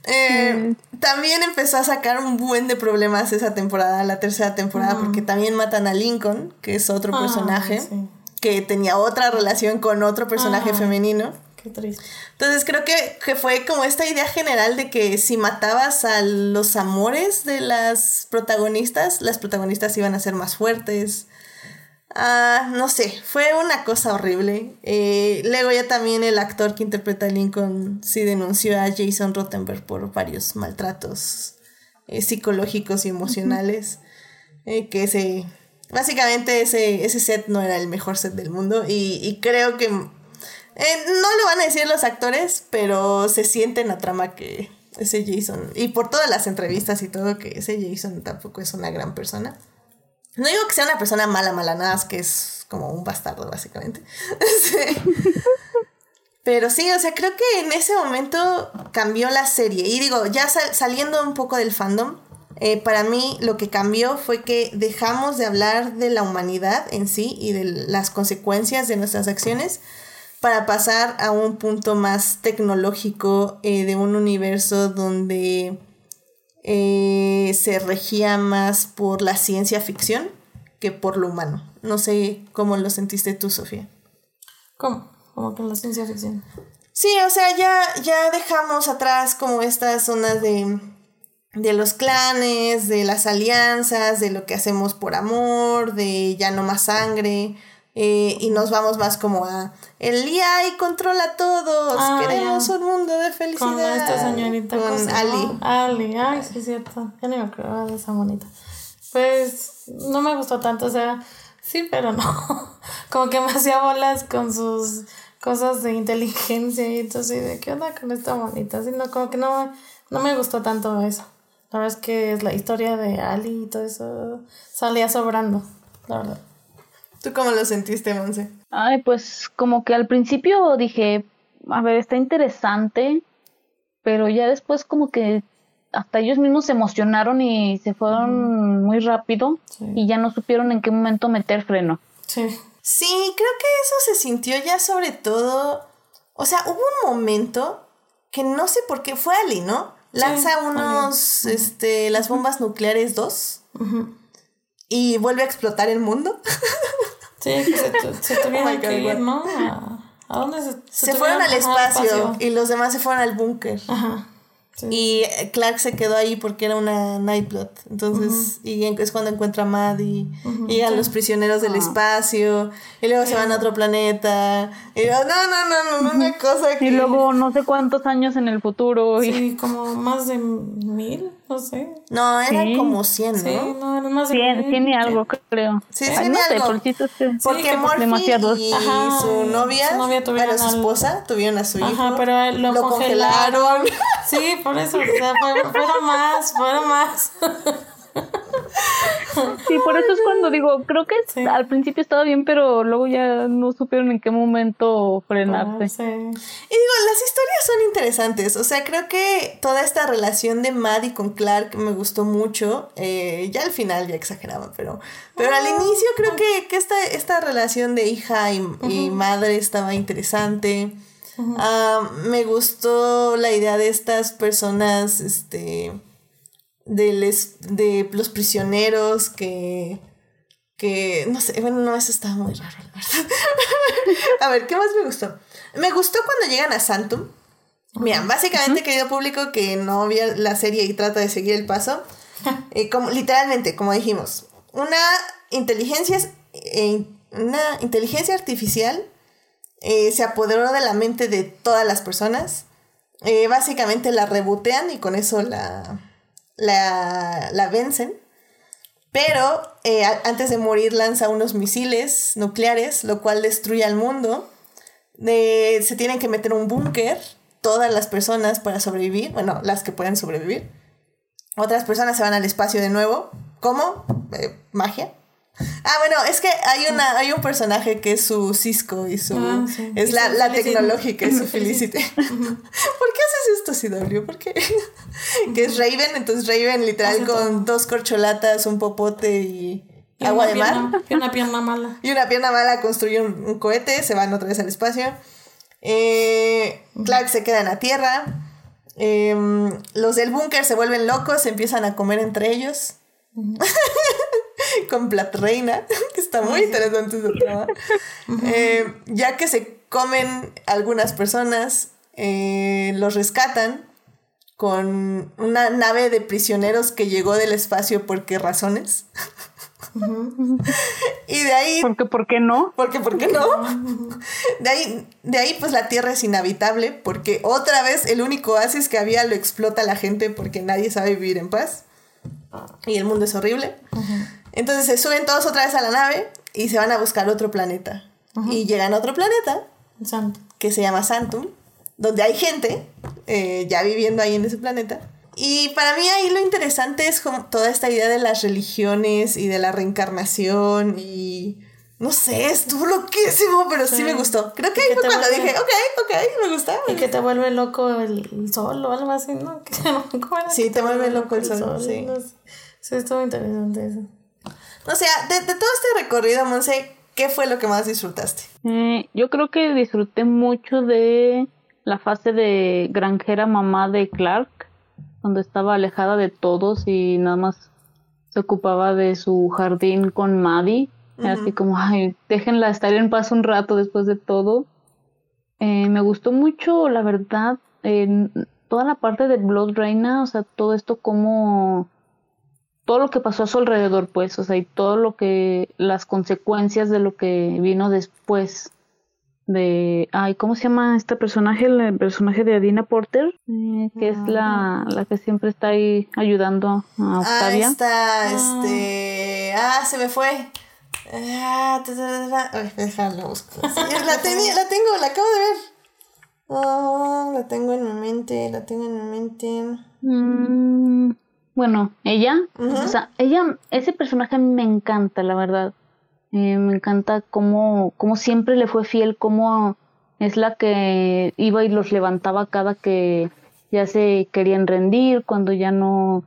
Eh, mm. También empezó a sacar un buen de problemas esa temporada, la tercera temporada, mm. porque también matan a Lincoln, que es otro Ah, personaje, sí. que tenía otra relación con otro personaje Ah. femenino. Qué triste. Entonces creo que, que fue como esta idea general de que si matabas a los amores de las protagonistas, las protagonistas iban a ser más fuertes. Ah, no sé, fue una cosa horrible. Eh, luego ya también el actor que interpreta a Lincoln sí denunció a Jason Rottenberg por varios maltratos eh, psicológicos y emocionales. Eh, que ese, básicamente ese, ese set no era el mejor set del mundo y, y creo que... eh, no lo van a decir los actores, pero se siente en la trama que ese Jason, y por todas las entrevistas y todo, que ese Jason tampoco es una gran persona. No digo que sea una persona mala, mala, nada, es que es como un bastardo, básicamente. Sí. [laughs] Pero sí, o sea, creo que en ese momento cambió la serie. Y digo, ya sal saliendo un poco del fandom, eh, para mí lo que cambió fue que dejamos de hablar de la humanidad en sí y de las consecuencias de nuestras acciones para pasar a un punto más tecnológico eh, de un universo donde eh, se regía más por la ciencia ficción que por lo humano. No sé cómo lo sentiste tú, Sofía. ¿Cómo? Como con la ciencia ficción. Sí, o sea, ya, ya dejamos atrás como estas zonas de, de los clanes, de las alianzas, de lo que hacemos por amor, de ya no más sangre. Eh, y nos vamos más como a el IA y controla a todos. Ah, Queremos un mundo de felicidad. Con esta señorita. Con ¿cómo se Ali. Ali, ay, sí es cierto. Ya ni me acuerdo de esa bonita. Pues no me gustó tanto, o sea, sí, pero no. [laughs] Como que me hacía bolas con sus cosas de inteligencia y entonces, ¿de qué onda con esta bonita? Así, no, como que no, no me gustó tanto eso. La verdad es que es la historia de Ali y todo eso salía sobrando, la verdad. ¿Tú cómo lo sentiste, Monse? Ay, pues como que al principio dije, a ver, está interesante, pero ya después como que hasta ellos mismos se emocionaron y se fueron muy rápido Sí. y ya no supieron en qué momento meter freno. Sí. Sí, creo que eso se sintió ya sobre todo. O sea, hubo un momento que no sé por qué fue Ali, ¿no? Lanza unos, este, las bombas nucleares 2 y vuelve a explotar el mundo. [laughs] Sí, que se, tu- se [laughs] tuvieron Oh God, que ir, what? ¿no? ¿A, a dónde se, Se, fueron al tuvieron- espacio, y los demás se fueron al búnker. Ajá. Sí. Y eh, Clark se quedó ahí porque era una Nightblood. Entonces, y en- es cuando encuentra a Maddie. y Llegan los prisioneros del espacio. Y luego se van a otro planeta. Y yo, no, no, no, no, una cosa que. Y luego no sé cuántos años en el futuro y Sí, como más de mil, no sé. No, eran Sí. como 100, ¿no? Sí, no, eran más de tiene, mil. tiene algo, creo. Sí, Ay, tiene no sé, algo. es que- Porque demasiados. y Ajá, su y novia, su novia tuvieron su al- esposa, tuvieron a su hijo. Ajá, pero a él lo, congelaron. Sí, por eso, o sea, fue- fueron más, fueron más. [laughs] Sí, por eso es cuando digo, creo que Sí. al principio estaba bien, pero luego ya no supieron en qué momento frenarse. Sí. Y digo, las historias son interesantes. O sea, creo que toda esta relación de Maddie con Clark me gustó mucho. Eh, ya al final ya exageraba, pero, pero al inicio creo que, que esta, esta relación de hija y, y madre estaba interesante. Ah, me gustó la idea de estas personas, este, de, les- de los prisioneros que, que, no sé, bueno, no, eso estaba muy raro, la verdad. [laughs] A ver, ¿qué más me gustó? Me gustó cuando llegan a Santum. Mira, básicamente, querido público que no vio la serie y trata de seguir el paso, [laughs] eh, como, literalmente, como dijimos, una inteligencia, eh, una inteligencia artificial eh, se apoderó de la mente de todas las personas. Básicamente la rebotean y con eso la, la, la vencen. Pero eh, antes de morir lanza unos misiles nucleares, lo cual destruye al mundo. Se tienen que meter un búnker todas las personas para sobrevivir. Bueno, las que pueden sobrevivir. Otras personas se van al espacio de nuevo. ¿Cómo? Eh, magia. Ah, bueno, es que hay una, hay un personaje que es su Cisco y su Ah, sí. es Y la, su la tecnológica y su [laughs] Felicity. ¿Por qué haces esto, CW? ¿Por qué? que es Raven, entonces Raven literal Hace con todo. dos corcholatas, un popote y, Y agua de mar. pierna- Y una pierna mala. Y una pierna mala construye un, un cohete, se van otra vez al espacio. Eh, Clark se queda en la Tierra. Em, los del búnker se vuelven locos, se empiezan a comer entre ellos. [laughs] [laughs] Con Plat Reina, [laughs] que está muy interesante esa trama. Eh, ya que se comen algunas personas, eh, los rescatan con una nave de prisioneros que llegó del espacio por qué razones. [laughs] y de ahí Porque, ¿por qué no? porque, ¿por qué no? De ahí, de ahí, pues la Tierra es inhabitable porque otra vez el único oasis que había lo explota la gente porque nadie sabe vivir en paz. Y el mundo es horrible. Entonces se suben todos otra vez a la nave y se van a buscar otro planeta. Y llegan a otro planeta Santo. que se llama Santum, donde hay gente eh, ya viviendo ahí en ese planeta. Y para mí ahí lo interesante es como toda esta idea de las religiones y de la reencarnación y no sé, estuvo loquísimo, pero sí, me gustó. Creo que ahí fue cuando dije, ok, ok, me gusta. Y que te vuelve loco el, sol o algo así, ¿no? [laughs] sí, te, vuelve loco el sol, sí. sí, estuvo interesante eso. O sea, de, de todo este recorrido, Monse, ¿qué fue lo que más disfrutaste? Eh, yo creo que disfruté mucho de la fase de granjera mamá de Clark, cuando estaba alejada de todos y nada más se ocupaba de su jardín con Maddie Así como, ay, déjenla estar en paz un rato después de todo. Eh, me gustó mucho, la verdad, toda la parte de Blood Reina, o sea, todo esto como todo lo que pasó a su alrededor, pues, o sea, y todo lo que, las consecuencias de lo que vino después de, ay, ¿cómo se llama este personaje? El personaje de Adina Porter, eh, que es la, la que siempre está ahí ayudando a ah, Octavia. Ah, está, este, ah, se me fue. Ah, déjalo busco. [laughs] la, tenía, la tengo, la acabo de ver. Oh, la tengo en mi mente, la tengo en mi mente. Mm, bueno, ella, o sea, ella, ese personaje me encanta, la verdad. Eh, me encanta cómo, cómo siempre le fue fiel, cómo es la que iba y los levantaba cada que ya se querían rendir, cuando ya no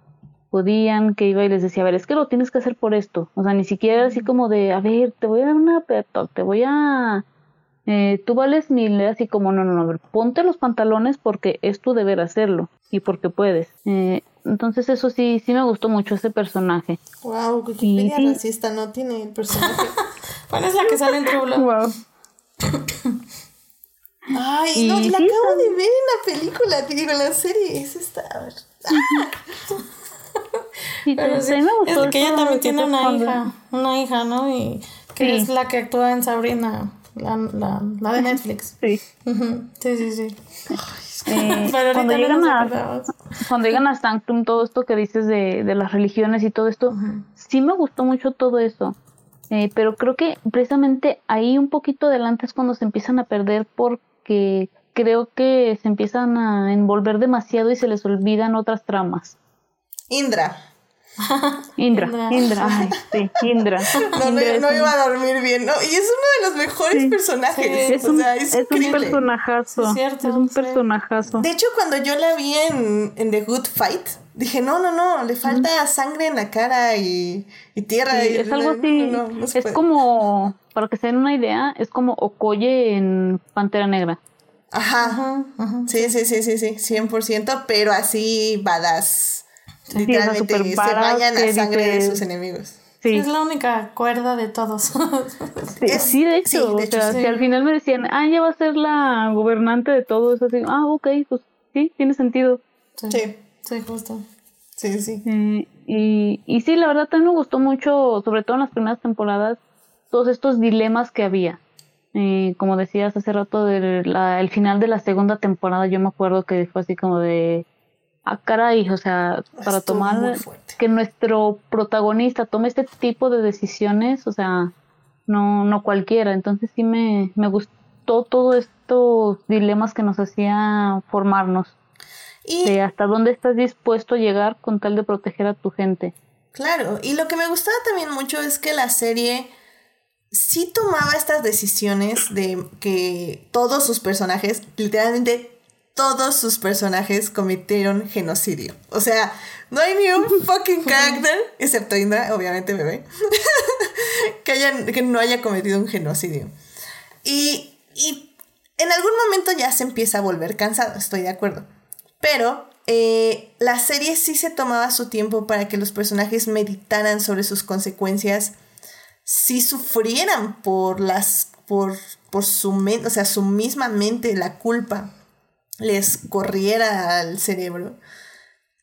podían, que iba y les decía, a ver, es que lo tienes que hacer por esto. O sea, ni siquiera así como de, a ver, te voy a dar una pep te voy a... Eh, tú vales mil, así como, no, no, no, a ver, ponte los pantalones porque es tu deber hacerlo y porque puedes. Eh, entonces eso sí, sí me gustó mucho ese personaje. Wow, Wikipedia sí, racista no tiene el personaje. ¿Cuál es la que sale en True Wow. [laughs] Ay, no, la acabo de ver en la película, te digo, la serie, es esta, a ver. [laughs] es que ella también tiene una hija, una hija, ¿no? Y que es la que actúa en Sabrina, la, la, la de Netflix. Sí. Sí, sí, sí. Eh, [laughs] cuando, llegan a, cuando llegan a Sanctum, todo esto que dices de, de las religiones y todo esto, sí me gustó mucho todo eso. Eh, pero creo que precisamente ahí un poquito adelante es cuando se empiezan a perder porque creo que se empiezan a envolver demasiado y se les olvidan otras tramas. Indra. Indra, Indra, sí, Indra. [laughs] No, no, iba a dormir bien, ¿no? Y es uno de los mejores personajes. es, un, es, un personajazo. Es, un personajazo. De hecho, cuando yo la vi en, en, The Good Fight, dije, no, no, no, le falta sangre en la cara y, y tierra. y, es algo así. es como, para que se den una idea, es como Okoye en Pantera Negra. Ajá. Sí, sí, sí, sí, sí, 100%, pero así badass. Literalmente se bañan a sangre de sus enemigos. Es la única cuerda de todos. sí, de hecho, o sea, si al final me decían, ah, ella va a ser la gobernante de todo eso, así, ah, ok, pues sí, tiene sentido. Sí, sí, justo. Sí, sí. Eh, y, y sí, la verdad también me gustó mucho, sobre todo en las primeras temporadas, todos estos dilemas que había. Eh, como decías hace rato, del el final de la segunda temporada, yo me acuerdo que fue así como de ah, caray, o sea, para tomar que nuestro protagonista tome este tipo de decisiones, o sea, no, no cualquiera. Entonces sí me, me gustó todos estos dilemas que nos hacía formarnos. Y hasta dónde estás dispuesto a llegar con tal de proteger a tu gente. Claro, y lo que me gustaba también mucho es que la serie sí tomaba estas decisiones de que todos sus personajes, literalmente todos sus personajes cometieron genocidio. O sea, no hay ni un fucking character, excepto Indra, obviamente bebé, [laughs] que, haya, que no haya cometido un genocidio. Y, y, en algún momento ya se empieza a volver cansado, estoy de acuerdo. Pero eh, la serie sí se tomaba su tiempo para que los personajes meditaran sobre sus consecuencias, si sufrieran por las, por, por su mente, o sea, su misma mente, la culpa les corriera al cerebro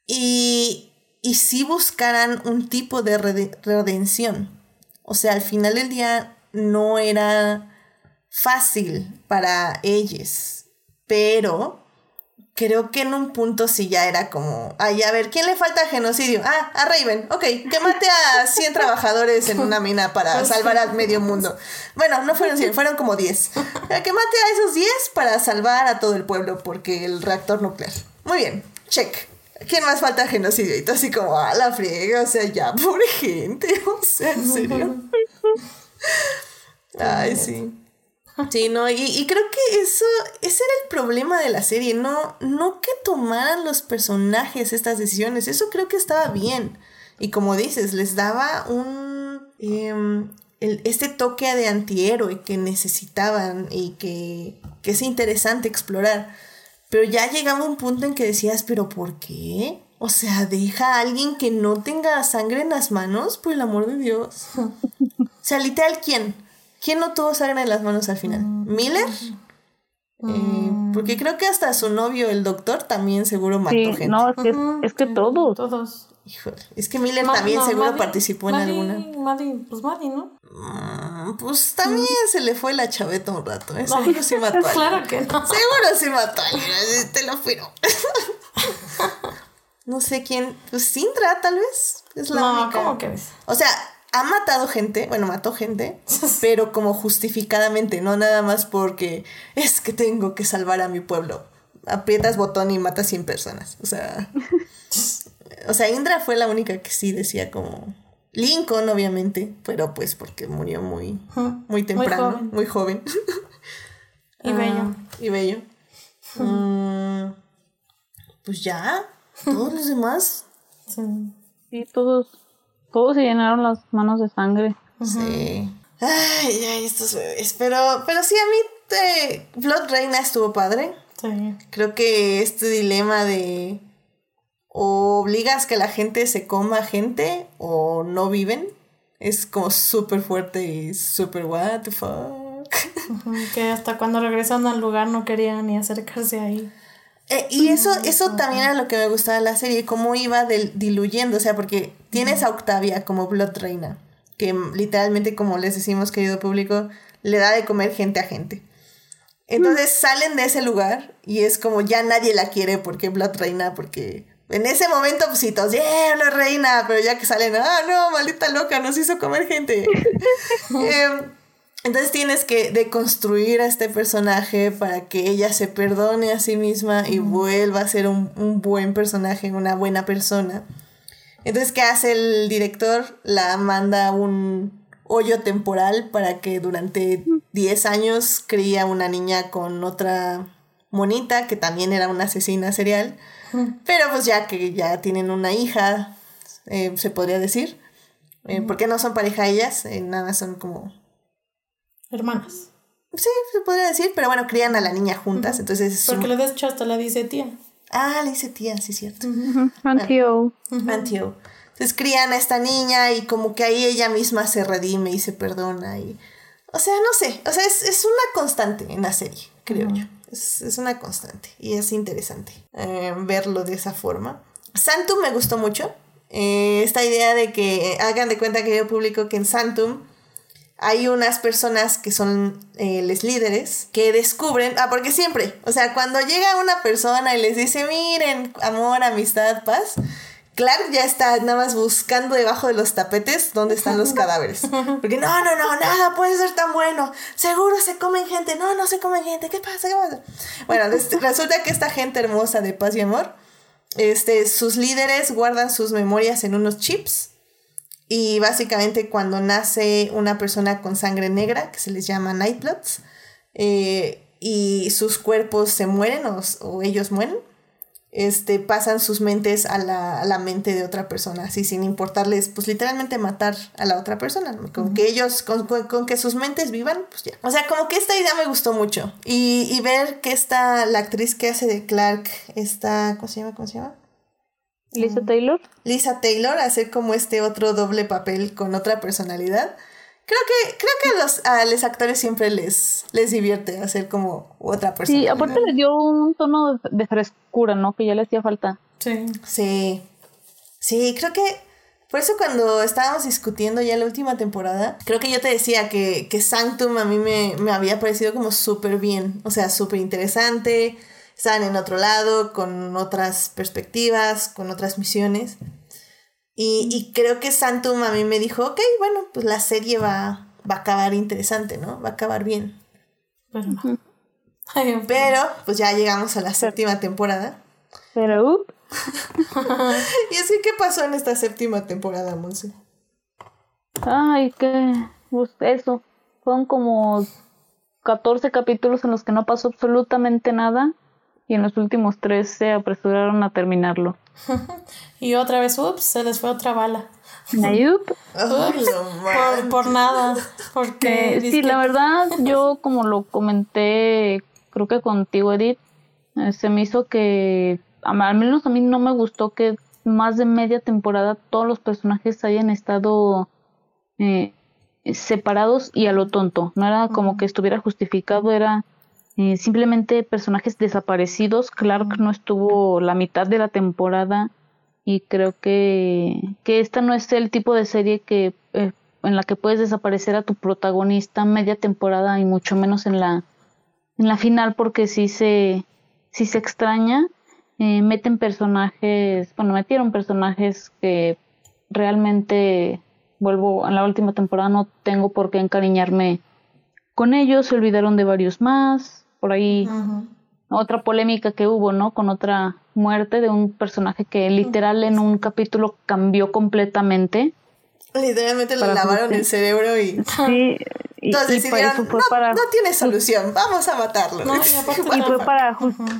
y, y si buscaran un tipo de redención. O sea, al final del día no era fácil para ellos, pero creo que en un punto sí ya era como, ay, a ver, ¿quién le falta genocidio? Ah, a Raven, ok, que mate a 100 [laughs] trabajadores en una mina para salvar a medio mundo. Bueno, no fueron 100, fueron como 10. Que mate a esos 10 para salvar a todo el pueblo porque el reactor nuclear. Muy bien, check. ¿Quién más falta genocidio? Y todo así como, a la friega, o sea, ya, [laughs] pobre gente, o sea, en serio. [laughs] Ay, sí. Sí, no, y, y, creo que eso, ese era el problema de la serie, no, no que tomaran los personajes estas decisiones, eso creo que estaba bien. Y como dices, les daba un, em, este toque de antihéroe que necesitaban y que, que es interesante explorar. Pero ya llegaba un punto en que decías, pero ¿por qué? O sea, deja a alguien que no tenga sangre en las manos, por el amor de Dios. [laughs] o sea, literal, ¿quién? ¿Quién no tuvo sangre en las manos al final? ¿Miller? Eh, porque creo que hasta su novio, el doctor, también seguro mató sí, gente. No, es que, es que todos. Todos. Híjole, es que Miller también seguro participó en alguna. Maddie, pues Maddie, ¿no? Mm, pues también se le fue la chaveta un rato, ¿eh? Seguro sí [laughs] mató a claro que no. Seguro sí mató a alguien, te lo juro. [laughs] no sé quién, pues Sindra tal vez. Es la no, única. ¿cómo que ves? O sea, ha matado gente, bueno, mató gente, [laughs] pero como justificadamente, no nada más porque es que tengo que salvar a mi pueblo. Aprietas botón y matas 100 personas. O sea, [laughs] o sea, Indra fue la única que sí decía como Lincoln, obviamente, pero pues porque murió muy, muy temprano, muy joven. y bello. Y bello. Mm, pues ya, todos los demás. Sí. Sí, todos, todos se llenaron las manos de sangre. Sí. Ay, ay, estos bebés. Pero, pero sí, a mí te... Blood Reina estuvo padre. Sí. Creo que este dilema de o obligas que la gente se coma gente o no viven es como súper fuerte y súper what the fuck. Que hasta cuando regresan al lugar no querían ni acercarse ahí. Eh, y eso, eso también era lo que me gustaba de la serie, cómo iba del- diluyendo, o sea, porque tienes a Octavia como Blood Reina, que mm, literalmente, como les decimos, querido público, le da de comer gente a gente. Entonces salen de ese lugar y es como ya nadie la quiere porque Blood Reina, porque en ese momento, pues sí, todos, yeah, Blood Reina, pero ya que salen, ah, no, maldita loca, nos hizo comer gente. [laughs] Em, entonces tienes que deconstruir a este personaje para que ella se perdone a sí misma y vuelva a ser un, un buen personaje, una buena persona. Entonces, ¿qué hace el director? La manda a un hoyo temporal para que durante 10 años cría una niña con otra monita que también era una asesina serial. Pero pues ya que ya tienen una hija, eh, se podría decir. Eh, porque no son pareja ellas, eh, nada más son como Hermanas. Sí, se podría decir, pero bueno, crían a la niña juntas, entonces es Porque un- hecho hasta la dice tía. Ah, le dice tía, sí, cierto. Antio. Antio. Entonces crían a esta niña y como que ahí ella misma se redime y se perdona y... O sea, no sé, o sea, es, es una constante en la serie, creo yo. Es, es una constante y es interesante eh, verlo de esa forma. Santum me gustó mucho. Eh, esta idea de que eh, hagan de cuenta que yo publico que en Santum hay unas personas que son eh, los líderes que descubren, ah, porque siempre, o sea, cuando llega una persona y les dice, miren, amor, amistad, paz, Clark ya está nada más buscando debajo de los tapetes dónde están los [laughs] cadáveres. Porque no, no, no, nada puede ser tan bueno. Seguro se comen gente. No, no se comen gente. ¿Qué pasa? ¿Qué pasa? Bueno, [laughs] resulta que esta gente hermosa de paz y amor, este, sus líderes guardan sus memorias en unos chips. Y básicamente cuando nace una persona con sangre negra, que se les llama Nightbloods, eh, y sus cuerpos se mueren o, o ellos mueren, este, pasan sus mentes a la, a la mente de otra persona, así sin importarles, pues literalmente matar a la otra persona, con que ellos, con, con- con que sus mentes vivan, pues ya. O sea, como que esta idea me gustó mucho. Y, y ver que esta, la actriz que hace de Clark, esta, ¿cómo se llama? ¿Cómo se llama? Lisa Taylor. Lisa Taylor hacer como este otro doble papel con otra personalidad. Creo que, creo que a los, a los actores siempre les, les divierte hacer como otra Sí, personalidad. aparte le dio un tono de, de frescura, ¿no? Que ya le hacía falta. Sí. Sí. Sí, creo que por eso cuando estábamos discutiendo ya la última temporada, creo que yo te decía que, que Sanctum a mí me, me había parecido como súper bien, o sea, súper interesante, estaban en otro lado, con otras perspectivas, con otras misiones. Y, y creo que Sanctum a mí me dijo, ok, bueno, pues la serie va, va a acabar interesante, ¿no? Va a acabar bien. Pero no. Ay, Pero, pues ya llegamos a la séptima temporada. Pero, uh, [laughs] Y así, ¿qué pasó en esta séptima temporada, Monse? ay, qué. pues eso. Fueron como 14 capítulos en los que no pasó absolutamente nada y en los últimos tres se apresuraron a terminarlo. [laughs] y otra vez, ups, se les fue otra bala. [laughs] Ayup. por, por, nada. Porque. sí, la verdad, [laughs] yo como lo comenté, creo que contigo, Edith, eh, se me hizo que, al menos a mí no me gustó que más de media temporada todos los personajes hayan estado eh, separados y a lo tonto. No era como que estuviera justificado, era eh, simplemente personajes desaparecidos. Clark no estuvo la mitad de la temporada y creo que, que esta no es el tipo de serie que eh, en la que puedes desaparecer a tu protagonista media temporada y mucho menos en la en la final porque sí se se extraña. Eh, meten personajes bueno metieron personajes que realmente vuelvo a la última temporada no tengo por qué encariñarme con ellos se olvidaron de varios más por ahí otra polémica que hubo no con otra muerte de un personaje que literal en un capítulo cambió completamente. Literalmente le lavaron el cerebro y... Sí, [laughs] y, Entonces decidieron, no, para, no, tiene solución, vamos a matarlo. [laughs] y, fue para,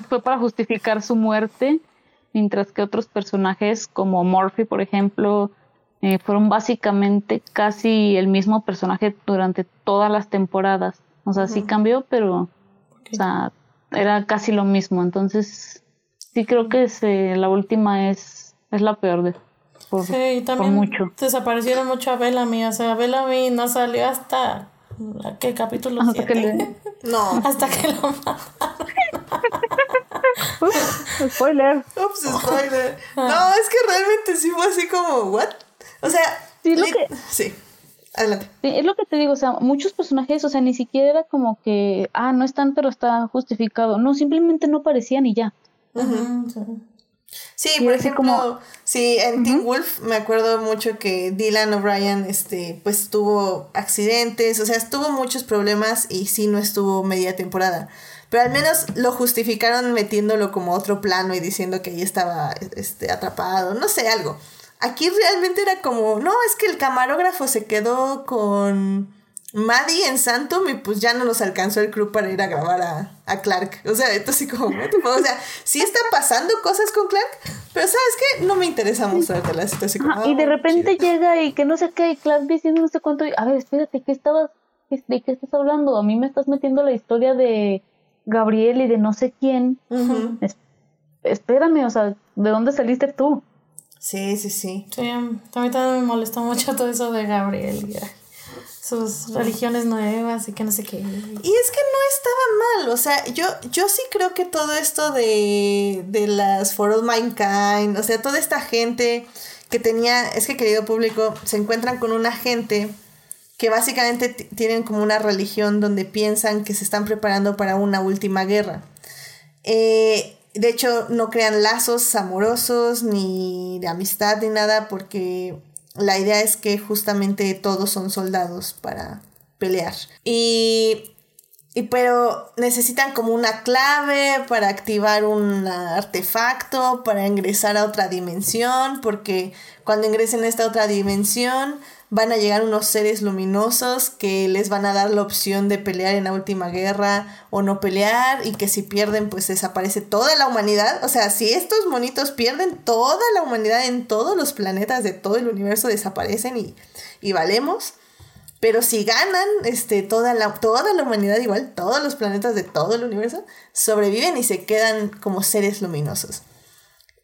fue para justificar su muerte, mientras que otros personajes como Murphy, por ejemplo, eh, fueron básicamente casi el mismo personaje durante todas las temporadas. O sea, sí cambió, pero o sea, era casi lo mismo. Entonces, sí creo que la última es, es la peor de por, sí, también mucho. desaparecieron mucho a Bellamy, o sea, Bellamy no salió hasta ¿qué capítulo hasta que [laughs] No. hasta que lo mataron. [laughs] spoiler. Ups, spoiler. No, es que realmente sí fue así como, ¿what? O sea, sí, lo que... sí. Adelante. es lo que te digo, o sea, muchos personajes, o sea, ni siquiera era como que, ah, no están, pero está justificado. No, simplemente no parecían y ya. Sí, por ejemplo, como... sí, en Teen Wolf me acuerdo mucho que Dylan O'Brien, este, pues tuvo accidentes, o sea, tuvo muchos problemas y sí no estuvo media temporada. Pero al menos lo justificaron metiéndolo como otro plano y diciendo que ahí estaba este, atrapado, no sé, algo. Aquí realmente era como, no, es que el camarógrafo se quedó con Maddie en Santum y pues ya no nos alcanzó el crew para ir a grabar a, a Clark. O sea, esto así como, o sea, sí están pasando cosas con Clark, pero ¿sabes qué? No me interesa mostrarte la situación. y de ah, repente llega y que no sé qué, y Clark diciendo no sé cuánto, a ver, espérate, ¿qué estabas, de qué estás hablando? A mí me estás metiendo la historia de Gabriel y de no sé quién. espérame, o sea, ¿de dónde saliste tú? Sí, sí, sí. Sí, a mí también me molestó mucho todo eso de Gabriel. Ya sus religiones nuevas y que no sé qué. Y es que no estaba mal, o sea, yo, yo sí creo que todo esto de, de las For All Mankind, o sea, toda esta gente que tenía, es que querido público, se encuentran con una gente que básicamente tienen como una religión donde piensan que se están preparando para una última guerra. Eh, de hecho, no crean lazos amorosos ni de amistad ni nada porque la idea es que justamente todos son soldados para pelear. Y, y pero necesitan como una clave para activar un artefacto, para ingresar a otra dimensión, porque cuando ingresen a esta otra dimensión van a llegar unos seres luminosos que les van a dar la opción de pelear en la última guerra o no pelear y que si pierden pues desaparece toda la humanidad. O sea, si estos monitos pierden toda la humanidad en todos los planetas de todo el universo desaparecen y, y valemos. Pero si ganan, este, toda la, toda la humanidad, igual, todos los planetas de todo el universo, sobreviven y se quedan como seres luminosos.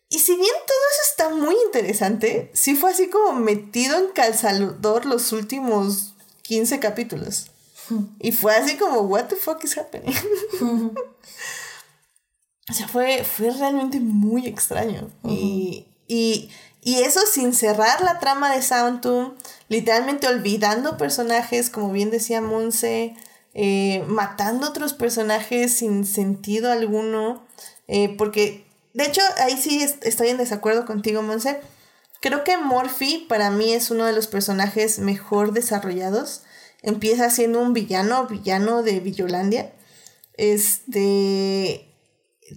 Y si bien todo eso está muy interesante, sí fue así como metido en calzador los últimos 15 capítulos. [laughs] Y fue así como, what the fuck is happening? [laughs] o sea, fue, fue realmente muy extraño. y, y, y, eso sin cerrar la trama de Soundtune, literalmente olvidando personajes, como bien decía Monse, eh, matando otros personajes sin sentido alguno. Eh, porque de hecho, ahí sí estoy en desacuerdo contigo, Monse. Creo que Morphy para mí es uno de los personajes mejor desarrollados. Empieza siendo un villano, villano de Villolandia. Este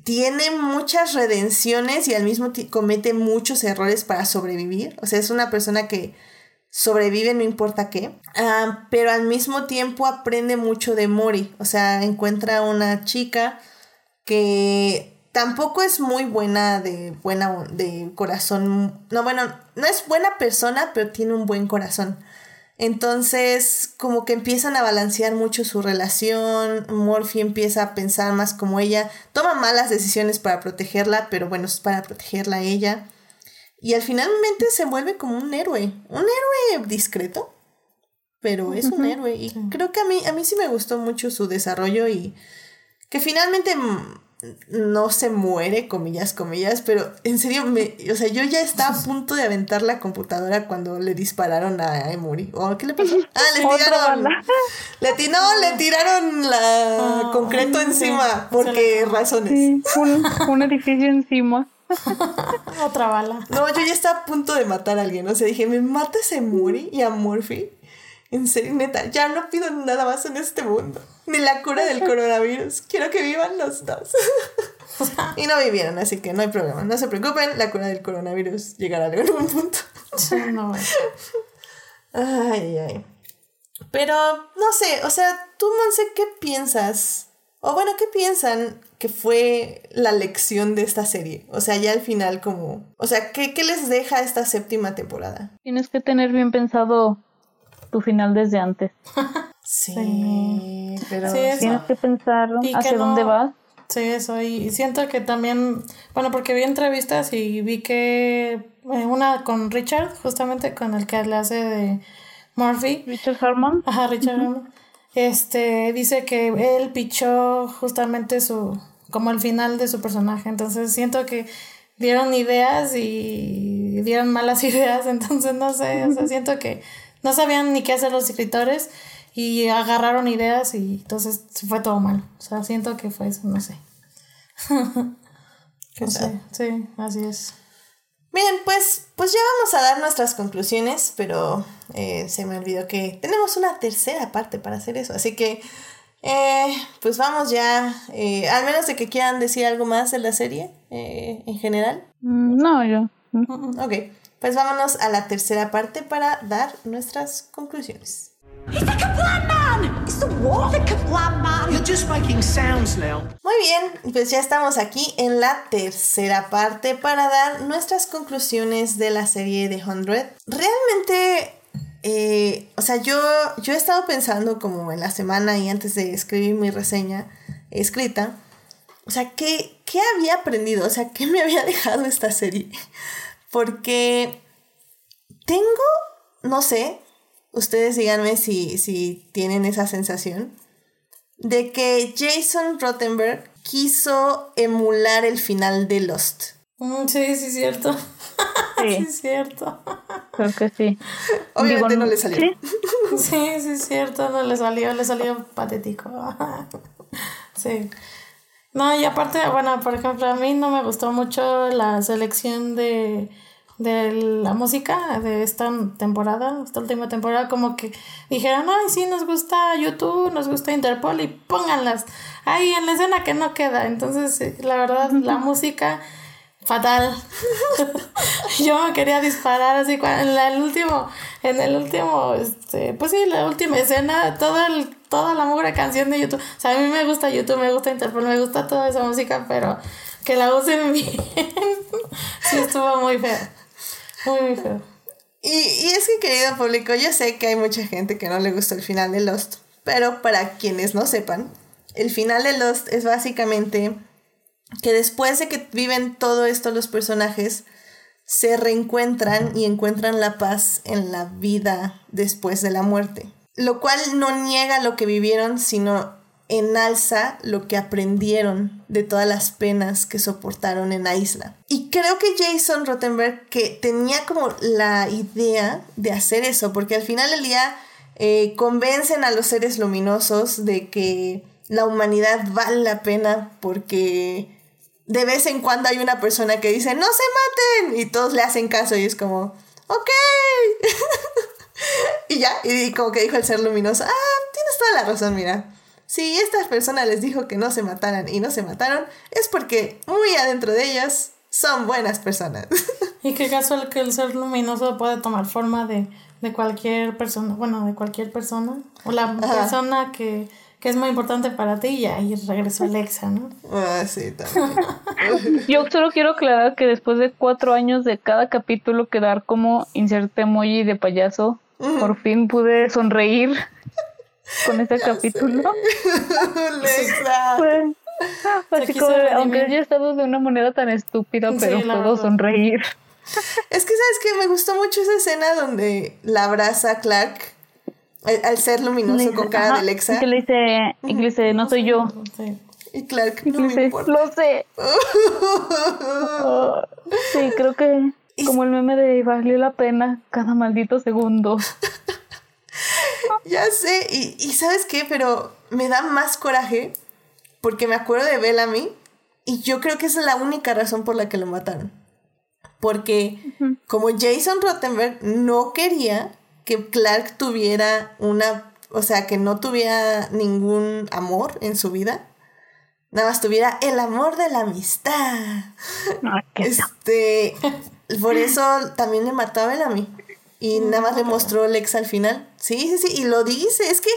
tiene muchas redenciones y al mismo tiempo comete muchos errores para sobrevivir. O sea, es una persona que sobrevive no importa qué, ah, pero al mismo tiempo aprende mucho de Mori, o sea, encuentra una chica que tampoco es muy buena de buena de corazón, no bueno, no es buena persona, pero tiene un buen corazón. Entonces, como que empiezan a balancear mucho su relación, Morphy empieza a pensar más como ella, toma malas decisiones para protegerla, pero bueno, es para protegerla a ella. Y al finalmente se vuelve como un héroe, un héroe discreto, pero es un héroe. Y creo que a mí, a mí sí me gustó mucho su desarrollo y que finalmente no se muere, comillas, comillas, pero en serio, me, o sea, yo ya estaba a punto de aventar la computadora cuando le dispararon a Emory. ¿O qué le pasó? [laughs] Ah, le tiraron. Le, no, le tiraron la ah, concreto encima, porque razones. Sí, un, edificio encima. [laughs] Otra bala. No, yo ya estaba a punto de matar a alguien. O sea, dije, me matas a Emory y a Murphy. En serio, neta, ya no pido nada más en este mundo. Ni la cura del coronavirus. Quiero que vivan los dos. [laughs] y no vivieron, así que no hay problema. No se preocupen, la cura del coronavirus llegará en algún punto. no. ay, ay. Pero, no sé, o sea, tú, Monse, ¿qué piensas? O bueno, ¿qué piensan que fue la lección de esta serie? O sea, ya al final como... O sea, ¿qué, qué les deja esta séptima temporada? Tienes que tener bien pensado tu final desde antes. [laughs] sí, pero tienes que pensar hacia dónde vas. Sí, eso. Y siento que también, bueno, porque vi entrevistas y vi que eh, una con Richard, justamente con el que le hace de Murphy. Richard Harmon. Ajá, Richard Harmon. Este, dice que él pichó justamente su, como el final de su personaje. Entonces siento que dieron ideas y dieron malas [laughs] ideas. Entonces no sé, o sea, siento que no sabían ni qué hacer los escritores y agarraron ideas y entonces fue todo mal. O sea, siento que fue eso, no sé. [laughs] sí, así es. Bien, pues, pues ya vamos a dar nuestras conclusiones, pero eh, se me olvidó que tenemos una tercera parte para hacer eso. Así que, eh, pues vamos ya, eh, al menos de que quieran decir algo más de la serie en general. Mm, no, yo. Ok. Pues vámonos a la tercera parte para dar nuestras conclusiones. Muy bien, pues ya estamos aquí en la tercera parte para dar nuestras conclusiones de la serie de Hundred. Realmente, eh, o sea, yo, yo he estado pensando como en la semana y antes de escribir mi reseña escrita, o sea, ¿qué, qué había aprendido? O sea, ¿qué me había [laughs] dejado esta serie? Porque tengo, no sé, ustedes díganme si, si tienen esa sensación, de que Jason Rottenberg quiso emular el final de Lost. Mm, sí, sí, es cierto. [laughs] Sí. es cierto. Creo que sí. [laughs] Obviamente no le salió. ¿sí? [laughs] sí, sí, es cierto, no le salió, le salió patético. sí. No, y aparte, bueno, por ejemplo, a mí no me gustó mucho la selección de de la música de esta temporada, esta última temporada, como que dijeron, ay, sí, nos gusta YouTube, nos gusta Interpol y pónganlas ahí en la escena que no queda. Entonces, la verdad, la música fatal. [laughs] Yo me quería disparar así en el último, en el último, este, pues sí, la última escena, todo el, toda la mugre canción de YouTube. O sea, a mí me gusta YouTube, me gusta Interpol, me gusta toda esa música, pero que la usen [laughs] bien. sí, estuvo muy feo. Y, y es que, querido público, yo sé que hay mucha gente que no le gustó el final de Lost, pero para quienes no sepan, el final de Lost es básicamente que después de que viven todo esto los personajes, se reencuentran y encuentran la paz en la vida después de la muerte. Lo cual no niega lo que vivieron, sino enalza lo que aprendieron de todas las penas que soportaron en la isla. Y creo que Jason Rottenberg que tenía como la idea de hacer eso, porque al final del día eh, convencen a los seres luminosos de que la humanidad vale la pena porque de vez en cuando hay una persona que dice no se maten y todos le hacen caso y es como ok [laughs] y ya y como que dijo el ser luminoso ah tienes toda la razón mira si esta persona les dijo que no se mataran y no se mataron, es porque muy adentro de ellas son buenas personas. [laughs] Y qué casual que el ser luminoso puede tomar forma de, de cualquier persona, bueno, de cualquier persona, o la persona que, que es muy importante para ti y ahí regresó Alexa, ¿no? Ah, sí, también. [laughs] [laughs] Yo solo quiero aclarar que después de cuatro años de cada capítulo quedar como inserte emoji de payaso, por fin pude sonreír con ese [laughs] capítulo. Alexa. [laughs] [laughs] Fue- Así como, aunque haya estado de una manera tan estúpida, Sí, pero la puedo sonreír. Es que, ¿sabes qué? Me gustó mucho esa escena donde la abraza Clark al, al ser luminoso con cara Ajá, de Alexa. y Que le dice, y que le dice, no soy yo. Sí. Y Clark, Y no que me dice, importa. lo sé. Sí, creo que como el meme de valió la pena cada maldito segundo. [laughs] Ya sé, y, y ¿sabes qué? Pero me da más coraje porque me acuerdo de Bellamy y yo creo que esa es la única razón por la que lo mataron. Porque como Jason Rottenberg no quería que Clark tuviera una, o sea, que no tuviera ningún amor en su vida, nada más tuviera el amor de la amistad. Qué Este, por eso también le mató a Bellamy. Y nada más le mostró Lex al final. Sí, sí, sí. Y lo dice. Es que,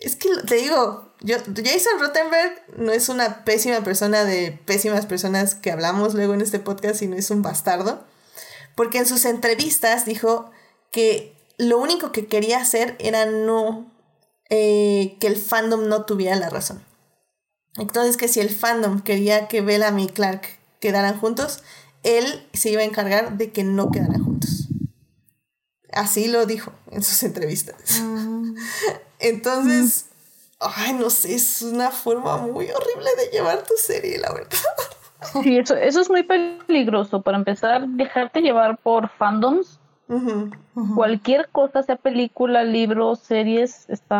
es que te digo, yo, Jason Rottenberg no es una pésima persona de pésimas personas que hablamos luego en este podcast, sino es un bastardo. Porque en sus entrevistas dijo que lo único que quería hacer era no eh, que el fandom no tuviera la razón. Entonces que si el fandom quería que Bellamy y Clark quedaran juntos, él se iba a encargar de que no quedaran juntos. Así lo dijo en sus entrevistas. Entonces, ay, no sé, es una forma muy horrible de llevar tu serie, la verdad. Sí, eso, eso es muy peligroso. Para empezar, dejarte llevar por fandoms. Cualquier cosa, sea película, libro, series, está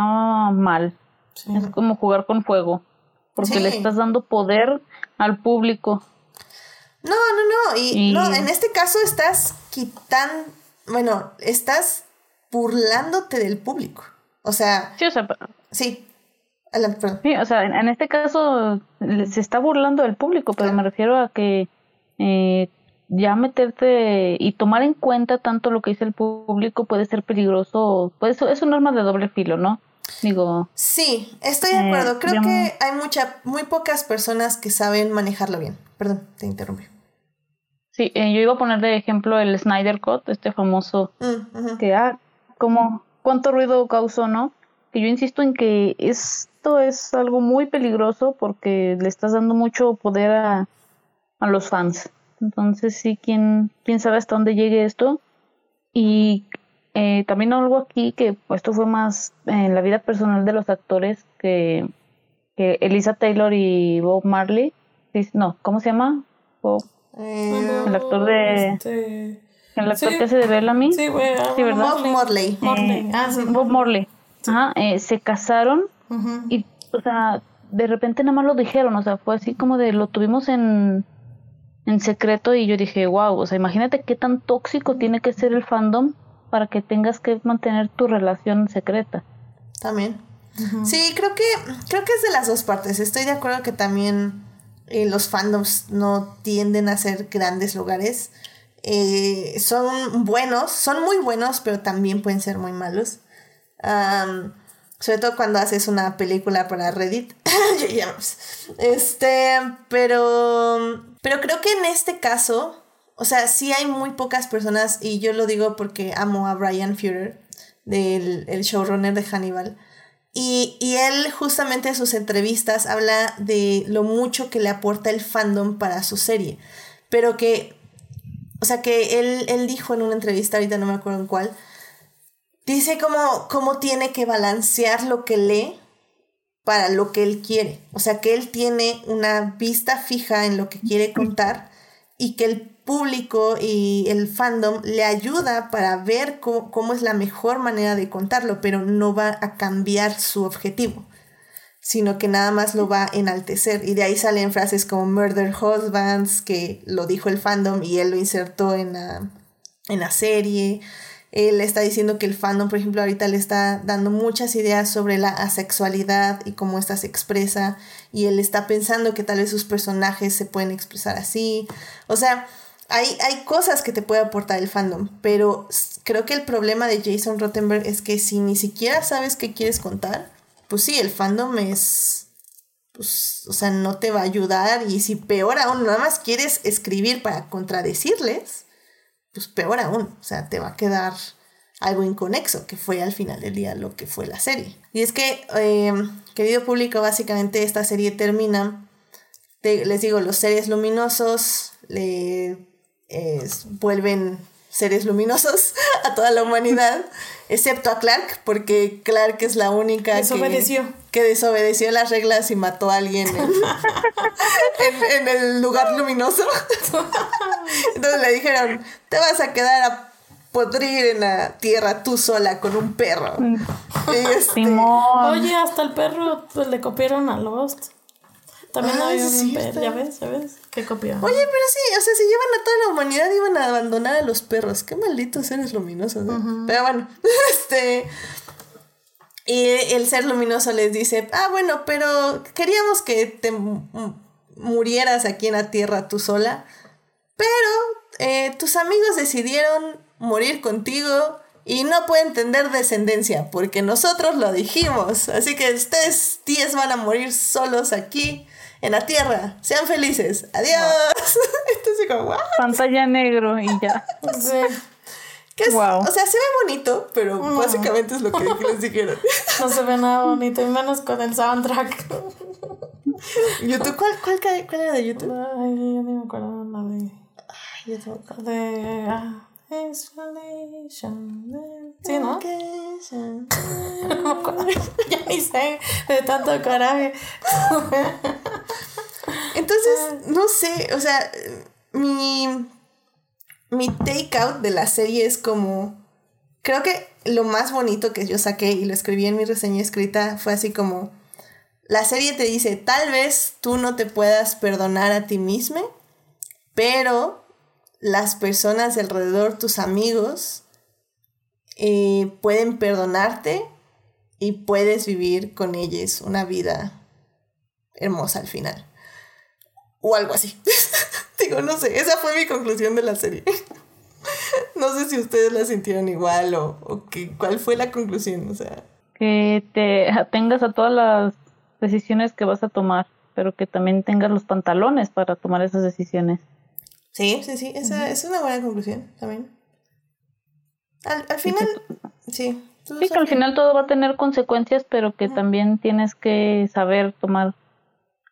mal. Sí. Es como jugar con fuego. Porque Sí. le estás dando poder al público. No, no, no. Y, Y- no, en este caso estás quitando, bueno, estás burlándote del público. O sea, Sí, o sea, sí. Alan, perdón. sí, o sea, en, en este caso se está burlando del público, pero Claro. me refiero a que eh, ya meterte y tomar en cuenta tanto lo que dice el público puede ser peligroso. Pues es un arma de doble filo, ¿no? Digo, Sí, estoy de Eh, acuerdo. Creo digamos- que hay mucha, muy pocas personas que saben manejarlo bien. Perdón, te interrumpí. Sí, eh, yo iba a poner de ejemplo el Snyder Cut, este famoso Mm, que ah, como cuánto ruido causó, ¿no? Que yo insisto en que esto es algo muy peligroso porque le estás dando mucho poder a, a los fans. Entonces sí, quién, quién sabe hasta dónde llegue esto. Y eh, también algo aquí que pues, esto fue más en la vida personal de los actores que, que Elisa Taylor y Bob Marley. No, ¿cómo se llama? Bob, Eh, el actor de- Este... el actor Sí. que hace de Bellamy. Sí, güey. ah, Sí, ¿verdad? Bob Morley. Morley. Eh, Ah, sí. Bob Morley. Ajá, eh, se casaron y, o sea, de repente nada más lo dijeron, o sea, fue así como de lo tuvimos en, en secreto y yo dije, wow, o sea, imagínate qué tan tóxico tiene que ser el fandom para que tengas que mantener tu relación secreta. También. Sí, creo que, creo que es de las dos partes. Estoy de acuerdo que también los fandoms no tienden a ser grandes lugares. Eh, son buenos, son muy buenos, pero también pueden ser muy malos. Sobre todo cuando haces una película para Reddit. [laughs] Este, pero, pero creo que en este caso, o sea, sí hay muy pocas personas, y yo lo digo porque amo a Brian Fuller, del el showrunner de Hannibal. Y, y él justamente en sus entrevistas habla de lo mucho que le aporta el fandom para su serie. Pero que, o sea, que él, él dijo en una entrevista, ahorita no me acuerdo en cuál, dice cómo, cómo tiene que balancear lo que lee para lo que él quiere. O sea, que él tiene una vista fija en lo que quiere contar y que el público y el fandom le ayuda para ver cómo, cómo es la mejor manera de contarlo, pero no va a cambiar su objetivo, sino que nada más lo va a enaltecer. Y de ahí salen frases como Murder Husbands, que lo dijo el fandom y él lo insertó en la, en la serie. Él está diciendo que el fandom, por ejemplo, ahorita le está dando muchas ideas sobre la asexualidad y cómo ésta se expresa. Y él está pensando que tal vez sus personajes se pueden expresar así. O sea, hay, hay cosas que te puede aportar el fandom, pero creo que el problema de Jason Rottenberg es que si ni siquiera sabes qué quieres contar, pues sí, el fandom es, pues, o sea, no te va a ayudar y si peor aún, nada más quieres escribir para contradecirles, pues peor aún, o sea, te va a quedar algo inconexo, que fue al final del día lo que fue la serie. Y es que, eh, querido público, básicamente esta serie termina, les digo, los seres luminosos le vuelven seres luminosos [laughs] a toda la humanidad, [laughs] excepto a Clark, porque Clark es la única desobedeció. Que, desobedeció las reglas y mató a alguien en, [laughs] el lugar luminoso. Entonces le dijeron, te vas a quedar a podrir en la tierra tú sola con un perro. Este, Oye, hasta el perro pues, le copiaron a Lost. También ah, había un perro, ya ves, ya ves, qué copiaron. Oye, pero sí, o sea, si llevan a toda la humanidad, iban a abandonar a los perros. Qué malditos seres luminosos. ¿eh? Pero bueno, [laughs] este... Y el ser luminoso les dice, ah, bueno, pero queríamos que te murieras aquí en la tierra tú sola, pero eh, tus amigos decidieron morir contigo y no pueden tener descendencia porque nosotros lo dijimos. Así que ustedes 10 van a morir solos aquí en la tierra. Sean felices. Adiós. [laughs] Esto es como, Pantalla negro y ya. [laughs] O sea, se ve bonito, pero básicamente es lo que [laughs] les dijeron. No se ve nada bonito, y menos con el soundtrack. YouTube, ¿cuál, cuál, cuál era de YouTube? Ay, yo no me acuerdo la de. Ay, yo De. Ah, Sí, ¿no? [laughs] ya ni sé, de tanto coraje. Entonces, no sé, o sea, mi, mi take out de la serie es como, creo que lo más bonito que yo saqué y lo escribí en mi reseña escrita fue así como, la serie te dice, tal vez tú no te puedas perdonar a ti mismo, pero las personas alrededor, tus amigos, eh, pueden perdonarte y puedes vivir con ellos una vida hermosa al final. O algo así. [laughs] Digo, no sé, esa fue mi conclusión de la serie. [laughs] no sé si ustedes la sintieron igual o, o que, cuál fue la conclusión, o sea. Que te atengas a todas las decisiones que vas a tomar, pero que también tengas los pantalones para tomar esas decisiones. Sí, sí, sí, esa es una buena conclusión también. Al, al final, sí. Sí, que al final todo va a tener consecuencias, pero que también tienes que saber tomar,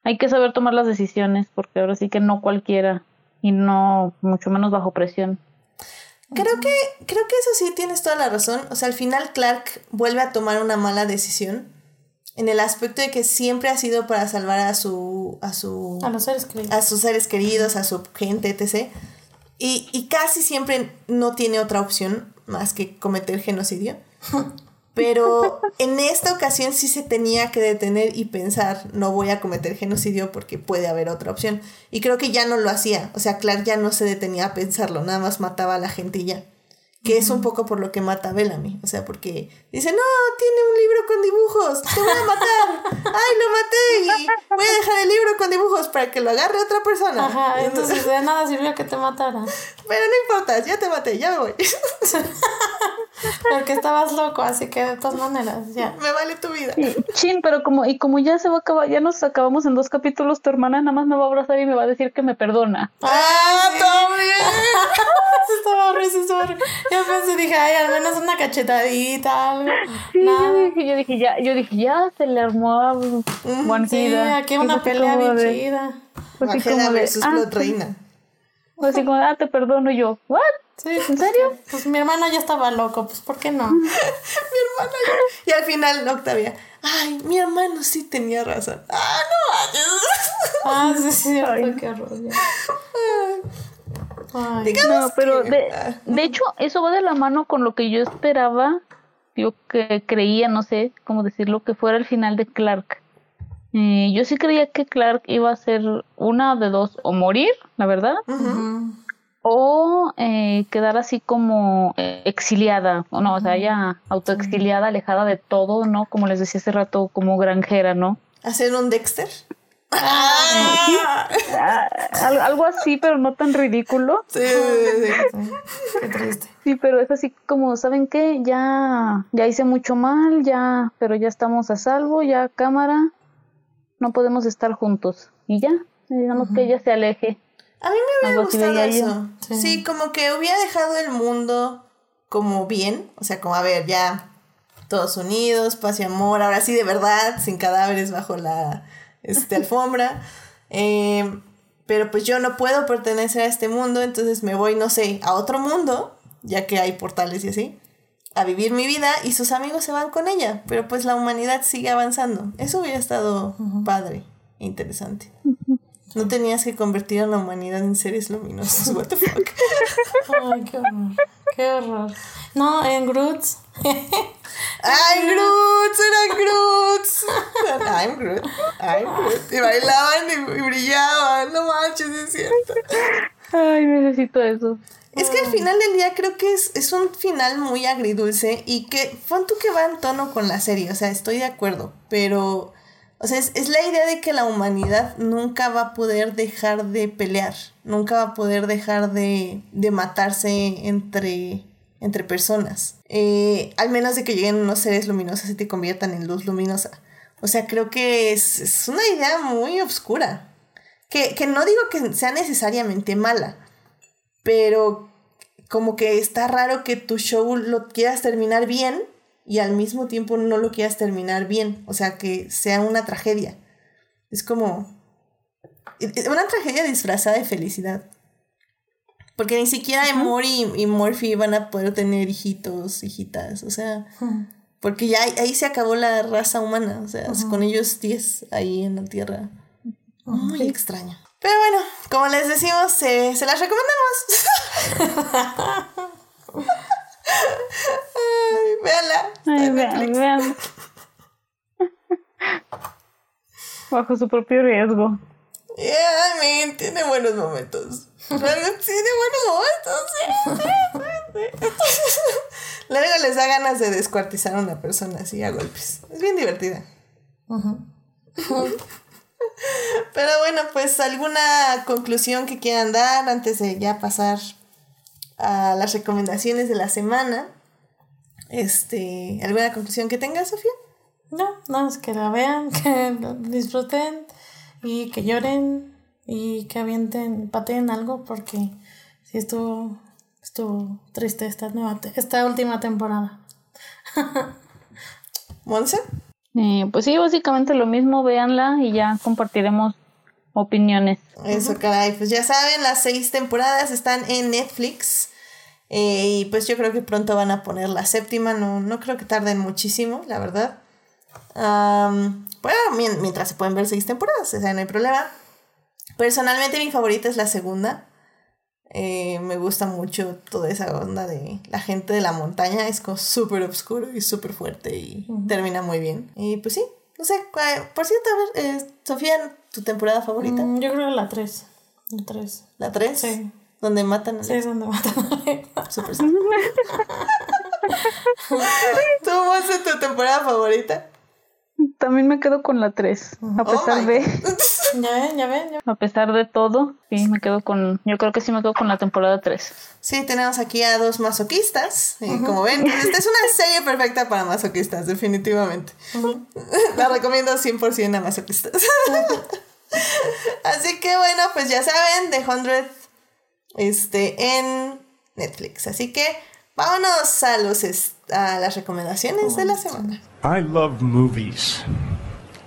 hay que saber tomar las decisiones, porque ahora sí que no cualquiera, y no mucho menos bajo presión. Creo que, creo que eso sí tienes toda la razón. O sea, al final Clark vuelve a tomar una mala decisión en el aspecto de que siempre ha sido para salvar a su a su a los seres queridos. a sus seres queridos a su gente etc. Y, y casi siempre no tiene otra opción más que cometer genocidio. [laughs] Pero en esta ocasión sí se tenía que detener y pensar no voy a cometer genocidio porque puede haber otra opción. Y creo que ya no lo hacía. O sea Clark ya no se detenía a pensarlo nada más mataba a la gente y ya que es un poco por lo que mata a Bellamy. O sea, porque dice, no, tiene un libro con dibujos, te voy a matar. [laughs] Ay, lo maté y voy a dejar el libro con dibujos para que lo agarre otra persona. Ajá, [laughs] entonces de nada sirvió que te matara. Pero no importa, ya te maté, ya me voy. [laughs] Porque estabas loco, así que de todas maneras, ya. Me vale tu vida. Chin, pero como, y como ya se va a acabar, ya nos acabamos en dos capítulos, tu hermana nada más me va a abrazar y me va a decir que me perdona. ¡Ah, todo bien! [laughs] estaba horrible, Yo pensé, dije, ay, al menos una cachetadita, algo. Sí, yo dije, yo dije, ya, yo dije, ya se le armó a Juanita. Sí, aquí una pelea bien chida. Pues así como de, ah, reina. Pues así como, ah, te perdono yo. ¿What? Sí, ¿En serio? Pues mi hermano ya estaba loco, pues ¿por qué no? [laughs] mi hermano ya... Y al final Octavia, ay, mi hermano sí tenía razón. Ah, no Ah, sí, sí, ay, qué horror. Ay, no, pero de, de hecho eso va de la mano con lo que yo esperaba, yo que creía, no sé cómo decirlo, que fuera el final de Clark. Eh, yo sí creía que Clark iba a ser una de dos, o morir, la verdad, o eh, quedar así como eh, exiliada, o no, o sea, ya autoexiliada, alejada de todo, ¿no? Como les decía hace rato, como granjera, ¿no? ¿Hacer un Dexter? Ah. [laughs] Ah, al- algo así, pero no tan ridículo. Sí, sí, sí. Qué triste. Sí, pero es así como, ¿saben qué? Ya, ya hice mucho mal, ya, pero ya estamos a salvo, ya cámara, no podemos estar juntos. Y ya, digamos que ella se aleje. A mí me hubiera gustado eso. Sí. Sí. como que hubiera dejado el mundo como bien. O sea, como a ver, ya todos unidos, paz y amor. Ahora sí, de verdad, sin cadáveres bajo la este, [laughs] alfombra. Eh, pero pues yo no puedo pertenecer a este mundo, entonces me voy, no sé, a otro mundo, ya que hay portales y así, a vivir mi vida y sus amigos se van con ella. Pero pues la humanidad sigue avanzando. Eso hubiera estado padre interesante. No tenías que convertir a la humanidad en seres luminosos. What the fuck. Ay, qué horror. Qué horror. No, en Groots. ¡Ay, Groot! ¡Eran Groots! I'm Groot. I'm Groot. Y bailaban y, y brillaban. No manches, es cierto. Ay, necesito eso. Es que al final del día creo que es, es un final muy agridulce y que pon tú que va en tono con la serie, o sea, estoy de acuerdo, pero, o sea, es, es la idea de que la humanidad nunca va a poder dejar de pelear, nunca va a poder dejar de, de matarse entre, entre personas, Eh, al menos de que lleguen unos seres luminosos y te conviertan en luz luminosa. O sea, creo que es, es una idea muy oscura, que, que no digo que sea necesariamente mala, pero como que está raro que tu show lo quieras terminar bien y al mismo tiempo no lo quieras terminar bien, o sea, que sea una tragedia. Es como una tragedia disfrazada de felicidad. Porque ni siquiera Emory y, y Morphy van a poder tener hijitos, hijitas, o sea, porque ya ahí, ahí se acabó la raza humana, o sea, con ellos 10 ahí en la Tierra. Muy extraño. Pero bueno, como les decimos, eh, se las recomendamos. [laughs] Ay, véanla. Ay, vean, vean. Bajo su propio riesgo. Yeah, I mean, tiene buenos momentos. Realmente tiene buenos momentos, sí, sí, sí. [laughs] Luego les da ganas de descuartizar a una persona así a golpes. Es bien divertida. [laughs] Pero bueno, pues alguna conclusión que quieran dar antes de ya pasar a las recomendaciones de la semana. Este, ¿alguna conclusión que tengas, Sofía? No, no, es que la vean, [laughs] que lo disfruten y que lloren y que avienten, pateen algo porque sí estuvo, estuvo triste esta nueva, esta última temporada. [laughs] Monse. Eh, pues sí, básicamente lo mismo, véanla y ya compartiremos opiniones. Eso, caray. Pues ya saben, las seis temporadas están en Netflix. Eh, y pues yo creo que pronto van a poner la séptima. No, no creo que tarden muchísimo, la verdad. Am, bueno, mien- mientras se pueden ver seis temporadas, o sea, no hay problema. Personalmente mi favorita es la segunda. Eh, me gusta mucho toda esa onda de la gente de la montaña. Es como súper oscuro y súper fuerte y termina muy bien. Y pues sí, no sé. cuál- Por cierto, a ver, eh, Sofía, ¿tu temporada favorita? Mm, Yo creo que la 3. La 3. ¿La 3? Sí. Donde matan a Sí, es donde matan a Alexa. [laughs] Super. [laughs] ¿Tú, Monse, tu temporada favorita? También me quedo con la 3, a Oh pesar my de [laughs] Ya ven, ya ven, ya a pesar de todo, sí me quedo con yo creo que sí me quedo con la temporada 3. Sí, tenemos aquí a dos masoquistas. eh, Como ven, esta es una serie perfecta para masoquistas, definitivamente. La recomiendo 100% a masoquistas. Así que bueno, pues ya saben, The 100 este, en Netflix. Así que vámonos a, los, a las recomendaciones de la semana. I love movies.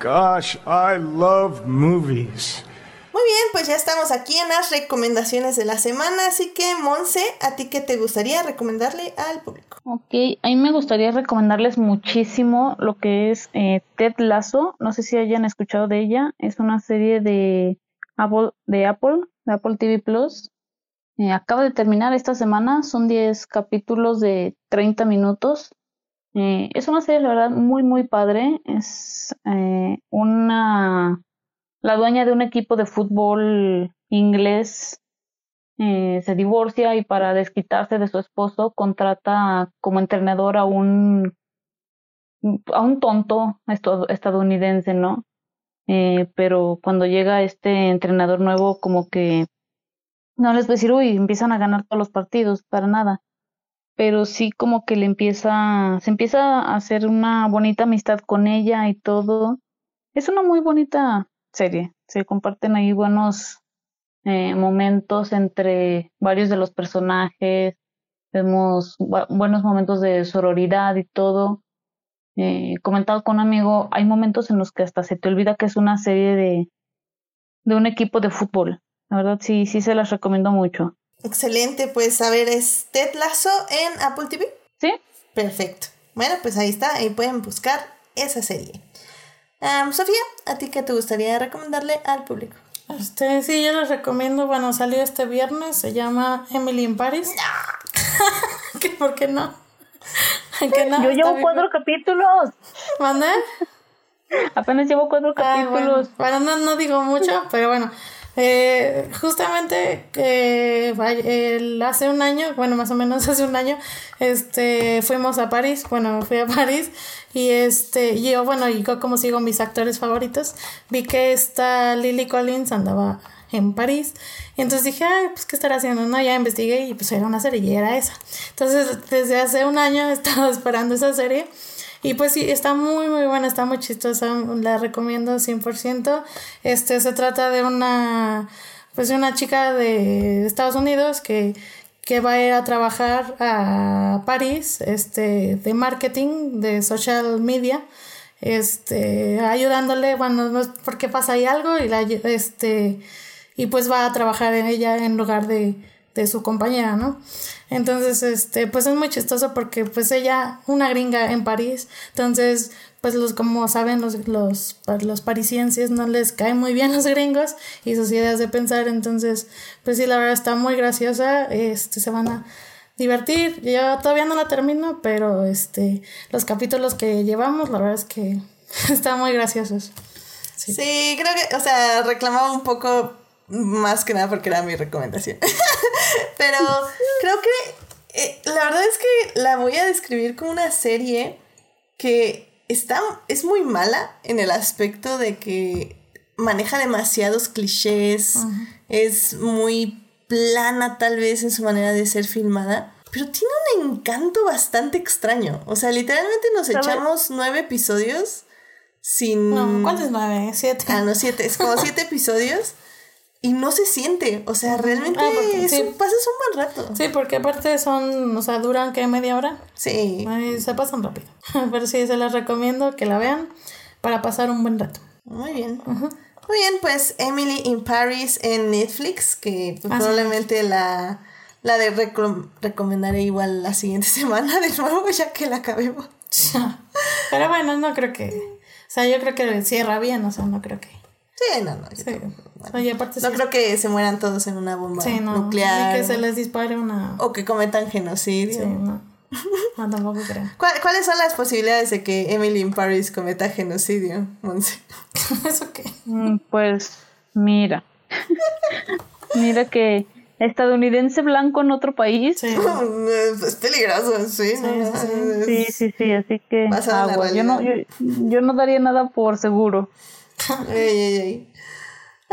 Gosh, I love movies. Muy bien, pues ya estamos aquí en las recomendaciones de la semana, así que Monse, ¿a ti qué te gustaría recomendarle al público? Ok, a mí me gustaría recomendarles muchísimo lo que es eh, Ted Lasso. No sé si hayan escuchado de ella. Es una serie de Apple, de Apple, de Apple TV Plus. Eh, acaba de terminar esta semana. Son 10 capítulos de 30 minutos. Eh, es una serie, la verdad, muy, muy padre. Es eh, una. La dueña de un equipo de fútbol inglés eh, se divorcia y para desquitarse de su esposo contrata como entrenador a un a un tonto estadounidense, ¿no? pero cuando llega este entrenador nuevo como que no les voy a decir, uy, empiezan a ganar todos los partidos, para nada, pero sí como que le empieza, se empieza a hacer una bonita amistad con ella y todo. Es una muy bonita serie, se comparten ahí buenos eh, momentos entre varios de los personajes, vemos buenos momentos de sororidad y todo. Eh, comentado con un amigo, hay momentos en los que hasta se te olvida que es una serie de, de un equipo de fútbol. La verdad, sí, sí se las recomiendo mucho. Excelente, pues a ver, ¿es Ted Lasso en Apple TV? Sí. Perfecto. Bueno, pues ahí está, ahí pueden buscar esa serie. Sofía, ¿a ti qué te gustaría recomendarle al público? Este, sí, yo les recomiendo, bueno, salió este viernes, se llama Emily in Paris. [laughs] ¿Qué, ¿Por qué no? Yo llevo cuatro capítulos. ¿Mande? Apenas llevo cuatro ah, capítulos. bueno, no, no digo mucho, pero bueno. Eh, justamente eh, hace un año, bueno, más o menos [laughs] hace un año, este, fuimos a París, bueno, fui a París y este, yo, bueno, y como sigo mis actores favoritos, vi que esta Lily Collins andaba en París. Y entonces dije, ay, pues qué estará haciendo, ¿no? Ya investigué y pues era una serie y era esa. Entonces, desde hace un año he estado [laughs] esperando esa serie. Y pues sí, está muy, muy buena, está muy chistosa, la recomiendo 100%. Este, se trata de una, pues una chica de Estados Unidos que, que va a ir a trabajar a París, este, de marketing, de social media, este, ayudándole, bueno, no es porque pasa ahí algo y la, este, y pues va a trabajar en ella en lugar de, de su compañera, ¿no? Entonces, este, pues es muy chistoso porque pues ella, una gringa en París, entonces, pues los, como saben, los, los, los parisienses no les caen muy bien los gringos y sus ideas de pensar, entonces, pues sí, la verdad está muy graciosa, este, se van a divertir, yo todavía no la termino, pero este, los capítulos que llevamos, la verdad es que [laughs] están muy graciosos. Sí. sí, creo que, o sea, reclamaba un poco más que nada porque era mi recomendación. [laughs] Pero creo que eh, la verdad es que la voy a describir como una serie que está, es muy mala en el aspecto de que maneja demasiados clichés, es muy plana tal vez en su manera de ser filmada, pero tiene un encanto bastante extraño. O sea, literalmente nos echamos nueve episodios sin... No, ¿cuántos nueve? Siete. Ah, no, siete. Es como siete [laughs] episodios y no se siente, o sea, realmente ah, pasas un buen rato. Sí, porque aparte son, o sea, duran que media hora. Sí. se pasan rápido. [laughs] Pero sí, se las recomiendo que la vean para pasar un buen rato. Muy bien. Muy bien, pues Emily in Paris en Netflix, que ah, probablemente la, la de recomendaré igual la siguiente [laughs] semana de nuevo, ya que la acabemos. [laughs] Pero bueno, no creo que, o sea, yo creo que cierra bien, o sea, no creo que... Sí, no, no. no creo que se mueran todos en una bomba nuclear. Y que se les dispare una. O que cometan genocidio. Sí, no. [laughs] No, tampoco creo. [laughs] ¿Cuáles son las posibilidades de que Emily in Paris cometa genocidio, Monse? [laughs] ¿Eso qué? Mm, pues, mira. mira que estadounidense blanco en otro país. Sí. es peligroso, sí. Sí, sí, sí, así que agua. Yo no, yo, yo no daría nada por seguro. [laughs]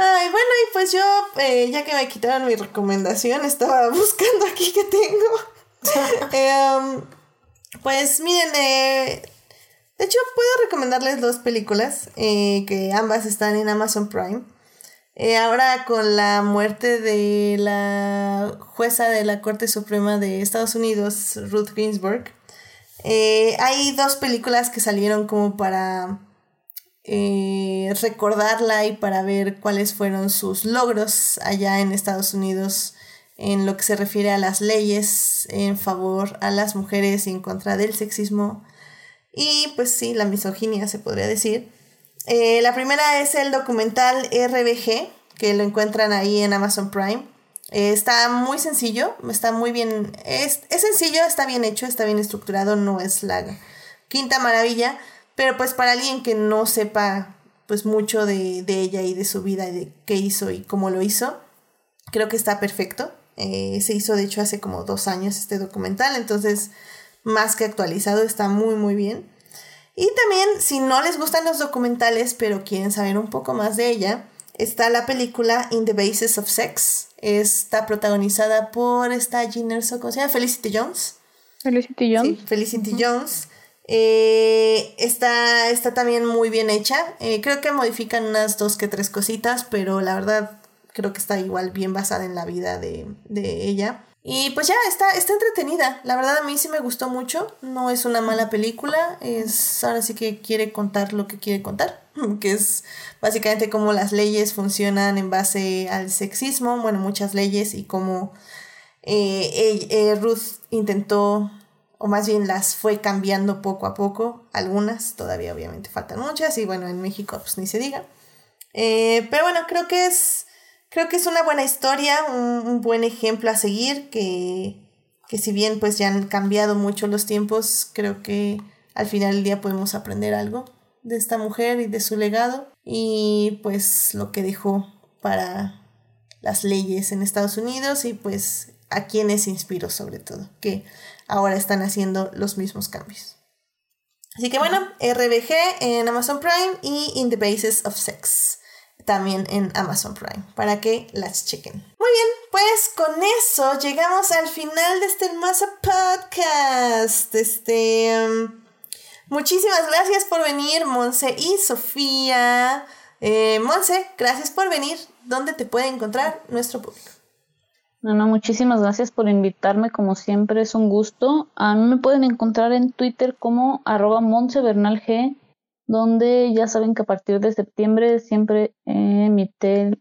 Ay, bueno, y pues yo, eh, ya que me quitaron mi recomendación, estaba [laughs] buscando aquí que tengo. [laughs] Em, pues miren, eh, de hecho puedo recomendarles dos películas, eh, que ambas están en Amazon Prime. ahora con la muerte de la jueza de la Corte Suprema de Estados Unidos, Ruth Ginsburg, hay dos películas que salieron como para eh, recordarla y para ver cuáles fueron sus logros allá en Estados Unidos en lo que se refiere a las leyes en favor a las mujeres y en contra del sexismo y pues sí, la misoginia se podría decir. Eh, la primera es el documental RBG, que lo encuentran ahí en Amazon Prime. Eh, está muy sencillo, está muy bien, es, es sencillo, está bien hecho, está bien estructurado, no es la quinta maravilla, pero pues para alguien que no sepa pues mucho de, ella y de su vida y de qué hizo y cómo lo hizo, creo que está perfecto. Eh, se hizo de hecho hace como dos años este documental, entonces más que actualizado, está muy muy bien. Y también, si no les gustan los documentales, pero quieren saber un poco más de ella, está la película In the Basis of Sex. Está protagonizada por esta Erso, ¿cómo se llama? Felicity Jones. Felicity Jones. Sí, Felicity Jones. Eh, está, está también muy bien hecha. Eh, creo que modifican unas dos que tres cositas, pero la verdad creo que está igual bien basada en la vida de, de ella. Y pues ya, está, está entretenida. La verdad a mí sí me gustó mucho. No es una mala película. Es ahora sí que quiere contar lo que quiere contar. [laughs] Que es básicamente cómo las leyes funcionan en base al sexismo. Bueno, muchas leyes y cómo eh, eh, Ruth intentó, o más bien las fue cambiando poco a poco. Algunas, todavía obviamente faltan muchas. Y bueno, en México pues ni se diga. Eh, pero bueno, creo que es creo que es una buena historia, un, un buen ejemplo a seguir, que, que, si bien pues ya han cambiado mucho los tiempos, creo que al final del día podemos aprender algo de esta mujer y de su legado y pues lo que dejó para las leyes en Estados Unidos y pues a quienes inspiró sobre todo, que ahora están haciendo los mismos cambios. Así que bueno, RBG en Amazon Prime y In the Basis of Sex también en Amazon Prime para que las chequen. Muy bien, pues con eso llegamos al final de este hermoso podcast. Este, um, muchísimas gracias por venir, Monse y Sofía. Eh, Monse, gracias por venir. ¿Dónde te puede encontrar nuestro público? No, no, muchísimas gracias por invitarme, como siempre es un gusto. A mí me pueden encontrar en Twitter como arroba G donde ya saben que a partir de septiembre siempre eh, mi,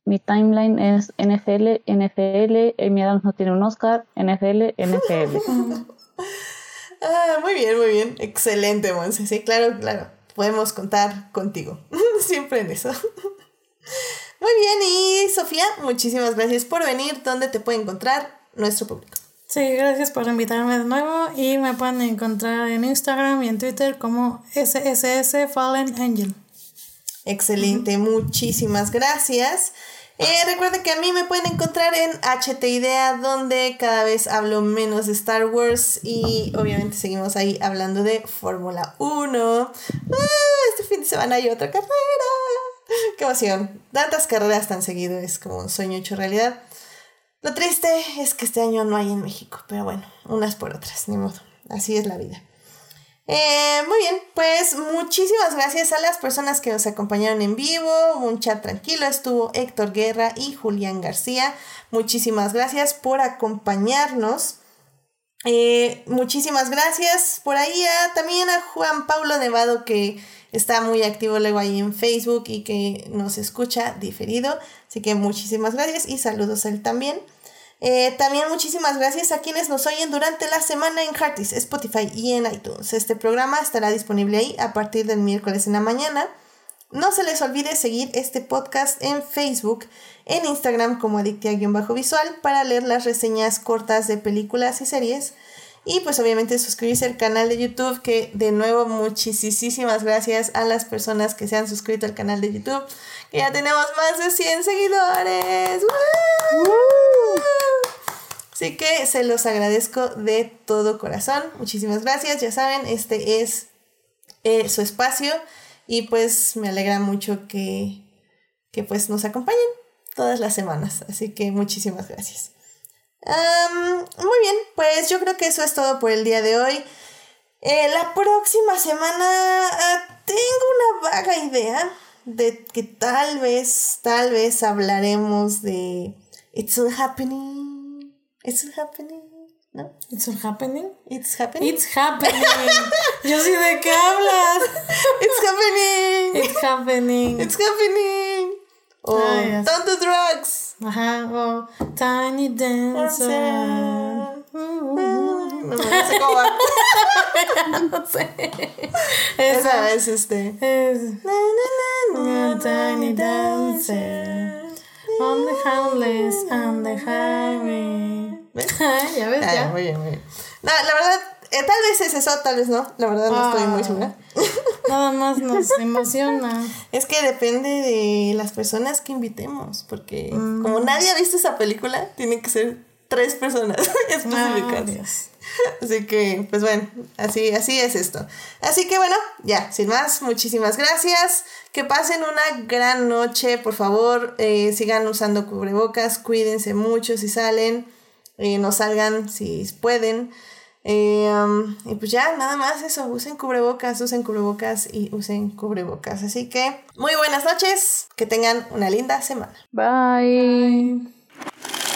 mi timeline es NFL, NFL, Amy Adams no tiene un Oscar, NFL, NFL. [laughs] ah, muy bien, muy bien. Excelente, Monse. Sí, claro, claro. Podemos contar contigo. [laughs] siempre en eso. [laughs] muy bien, y Sofía, muchísimas gracias por venir. ¿Dónde te puede encontrar nuestro público? Sí, gracias por invitarme de nuevo y me pueden encontrar en Instagram y en Twitter como SSS Fallen Angel. Excelente, muchísimas gracias. Eh, recuerden que a mí me pueden encontrar en HT Idea, donde cada vez hablo menos de Star Wars y obviamente seguimos ahí hablando de Fórmula 1. Ah, este fin de semana hay otra carrera. ¡Qué emoción! Tantas carreras tan seguido es como un sueño hecho realidad. Lo triste es que este año no hay en México, pero bueno, unas por otras, ni modo. Así es la vida. Eh, muy bien, pues muchísimas gracias a las personas que nos acompañaron en vivo. Un chat tranquilo estuvo Héctor Guerra y Julián García. Muchísimas gracias por acompañarnos. Eh, muchísimas gracias por ahí también a Juan Pablo Nevado que está muy activo luego ahí en Facebook y que nos escucha diferido. Así que muchísimas gracias y saludos a él también. Eh, también muchísimas gracias a quienes nos oyen durante la semana en Heartis, Spotify y en iTunes. Este programa estará disponible ahí a partir del miércoles en la mañana. No se les olvide seguir este podcast en Facebook, en Instagram como Adictia-Visual para leer las reseñas cortas de películas y series. Y pues obviamente suscribirse al canal de YouTube, que de nuevo muchísimas gracias a las personas que se han suscrito al canal de YouTube, que ya tenemos más de 100 seguidores. Así que se los agradezco de todo corazón. Muchísimas gracias. Ya saben, este es eh, su espacio y pues me alegra mucho que, que pues nos acompañen todas las semanas. Así que muchísimas gracias muy bien, pues yo creo que eso es todo por el día de hoy. Eh, la próxima semana ah, tengo una vaga idea de que tal vez, tal vez hablaremos de It's all happening. It's all happening. ¿No? It's all happening. It's happening. It's happening. Yo sé de qué hablas. [laughs] It's happening. It's happening. It's happening. Oh, ah, don't do drugs. Ajá, o Tiny Dancer. [laughs] [laughs] No, sé cómo va. no sé. Esa es este. Es. Tiny Dancer. On the homeless and the highway. [laughs] ya ves, ya. Muy bien, muy bien. No, la verdad, eh, tal vez es eso, tal vez no. La verdad no estoy muy segura. [laughs] Nada más nos emociona. Es que depende de las personas que invitemos, porque mm. como nadie ha visto esa película, tiene que ser tres personas [laughs] específicas. Así que, pues bueno, así, así es esto. Así que bueno, ya, sin más, muchísimas gracias. Que pasen una gran noche. Por favor, eh, sigan usando cubrebocas. Cuídense mucho si salen. Eh, no salgan si pueden. Eh, um, y pues ya, nada más eso. Usen cubrebocas, usen cubrebocas y usen cubrebocas. Así que, muy buenas noches. Que tengan una linda semana. Bye. Bye.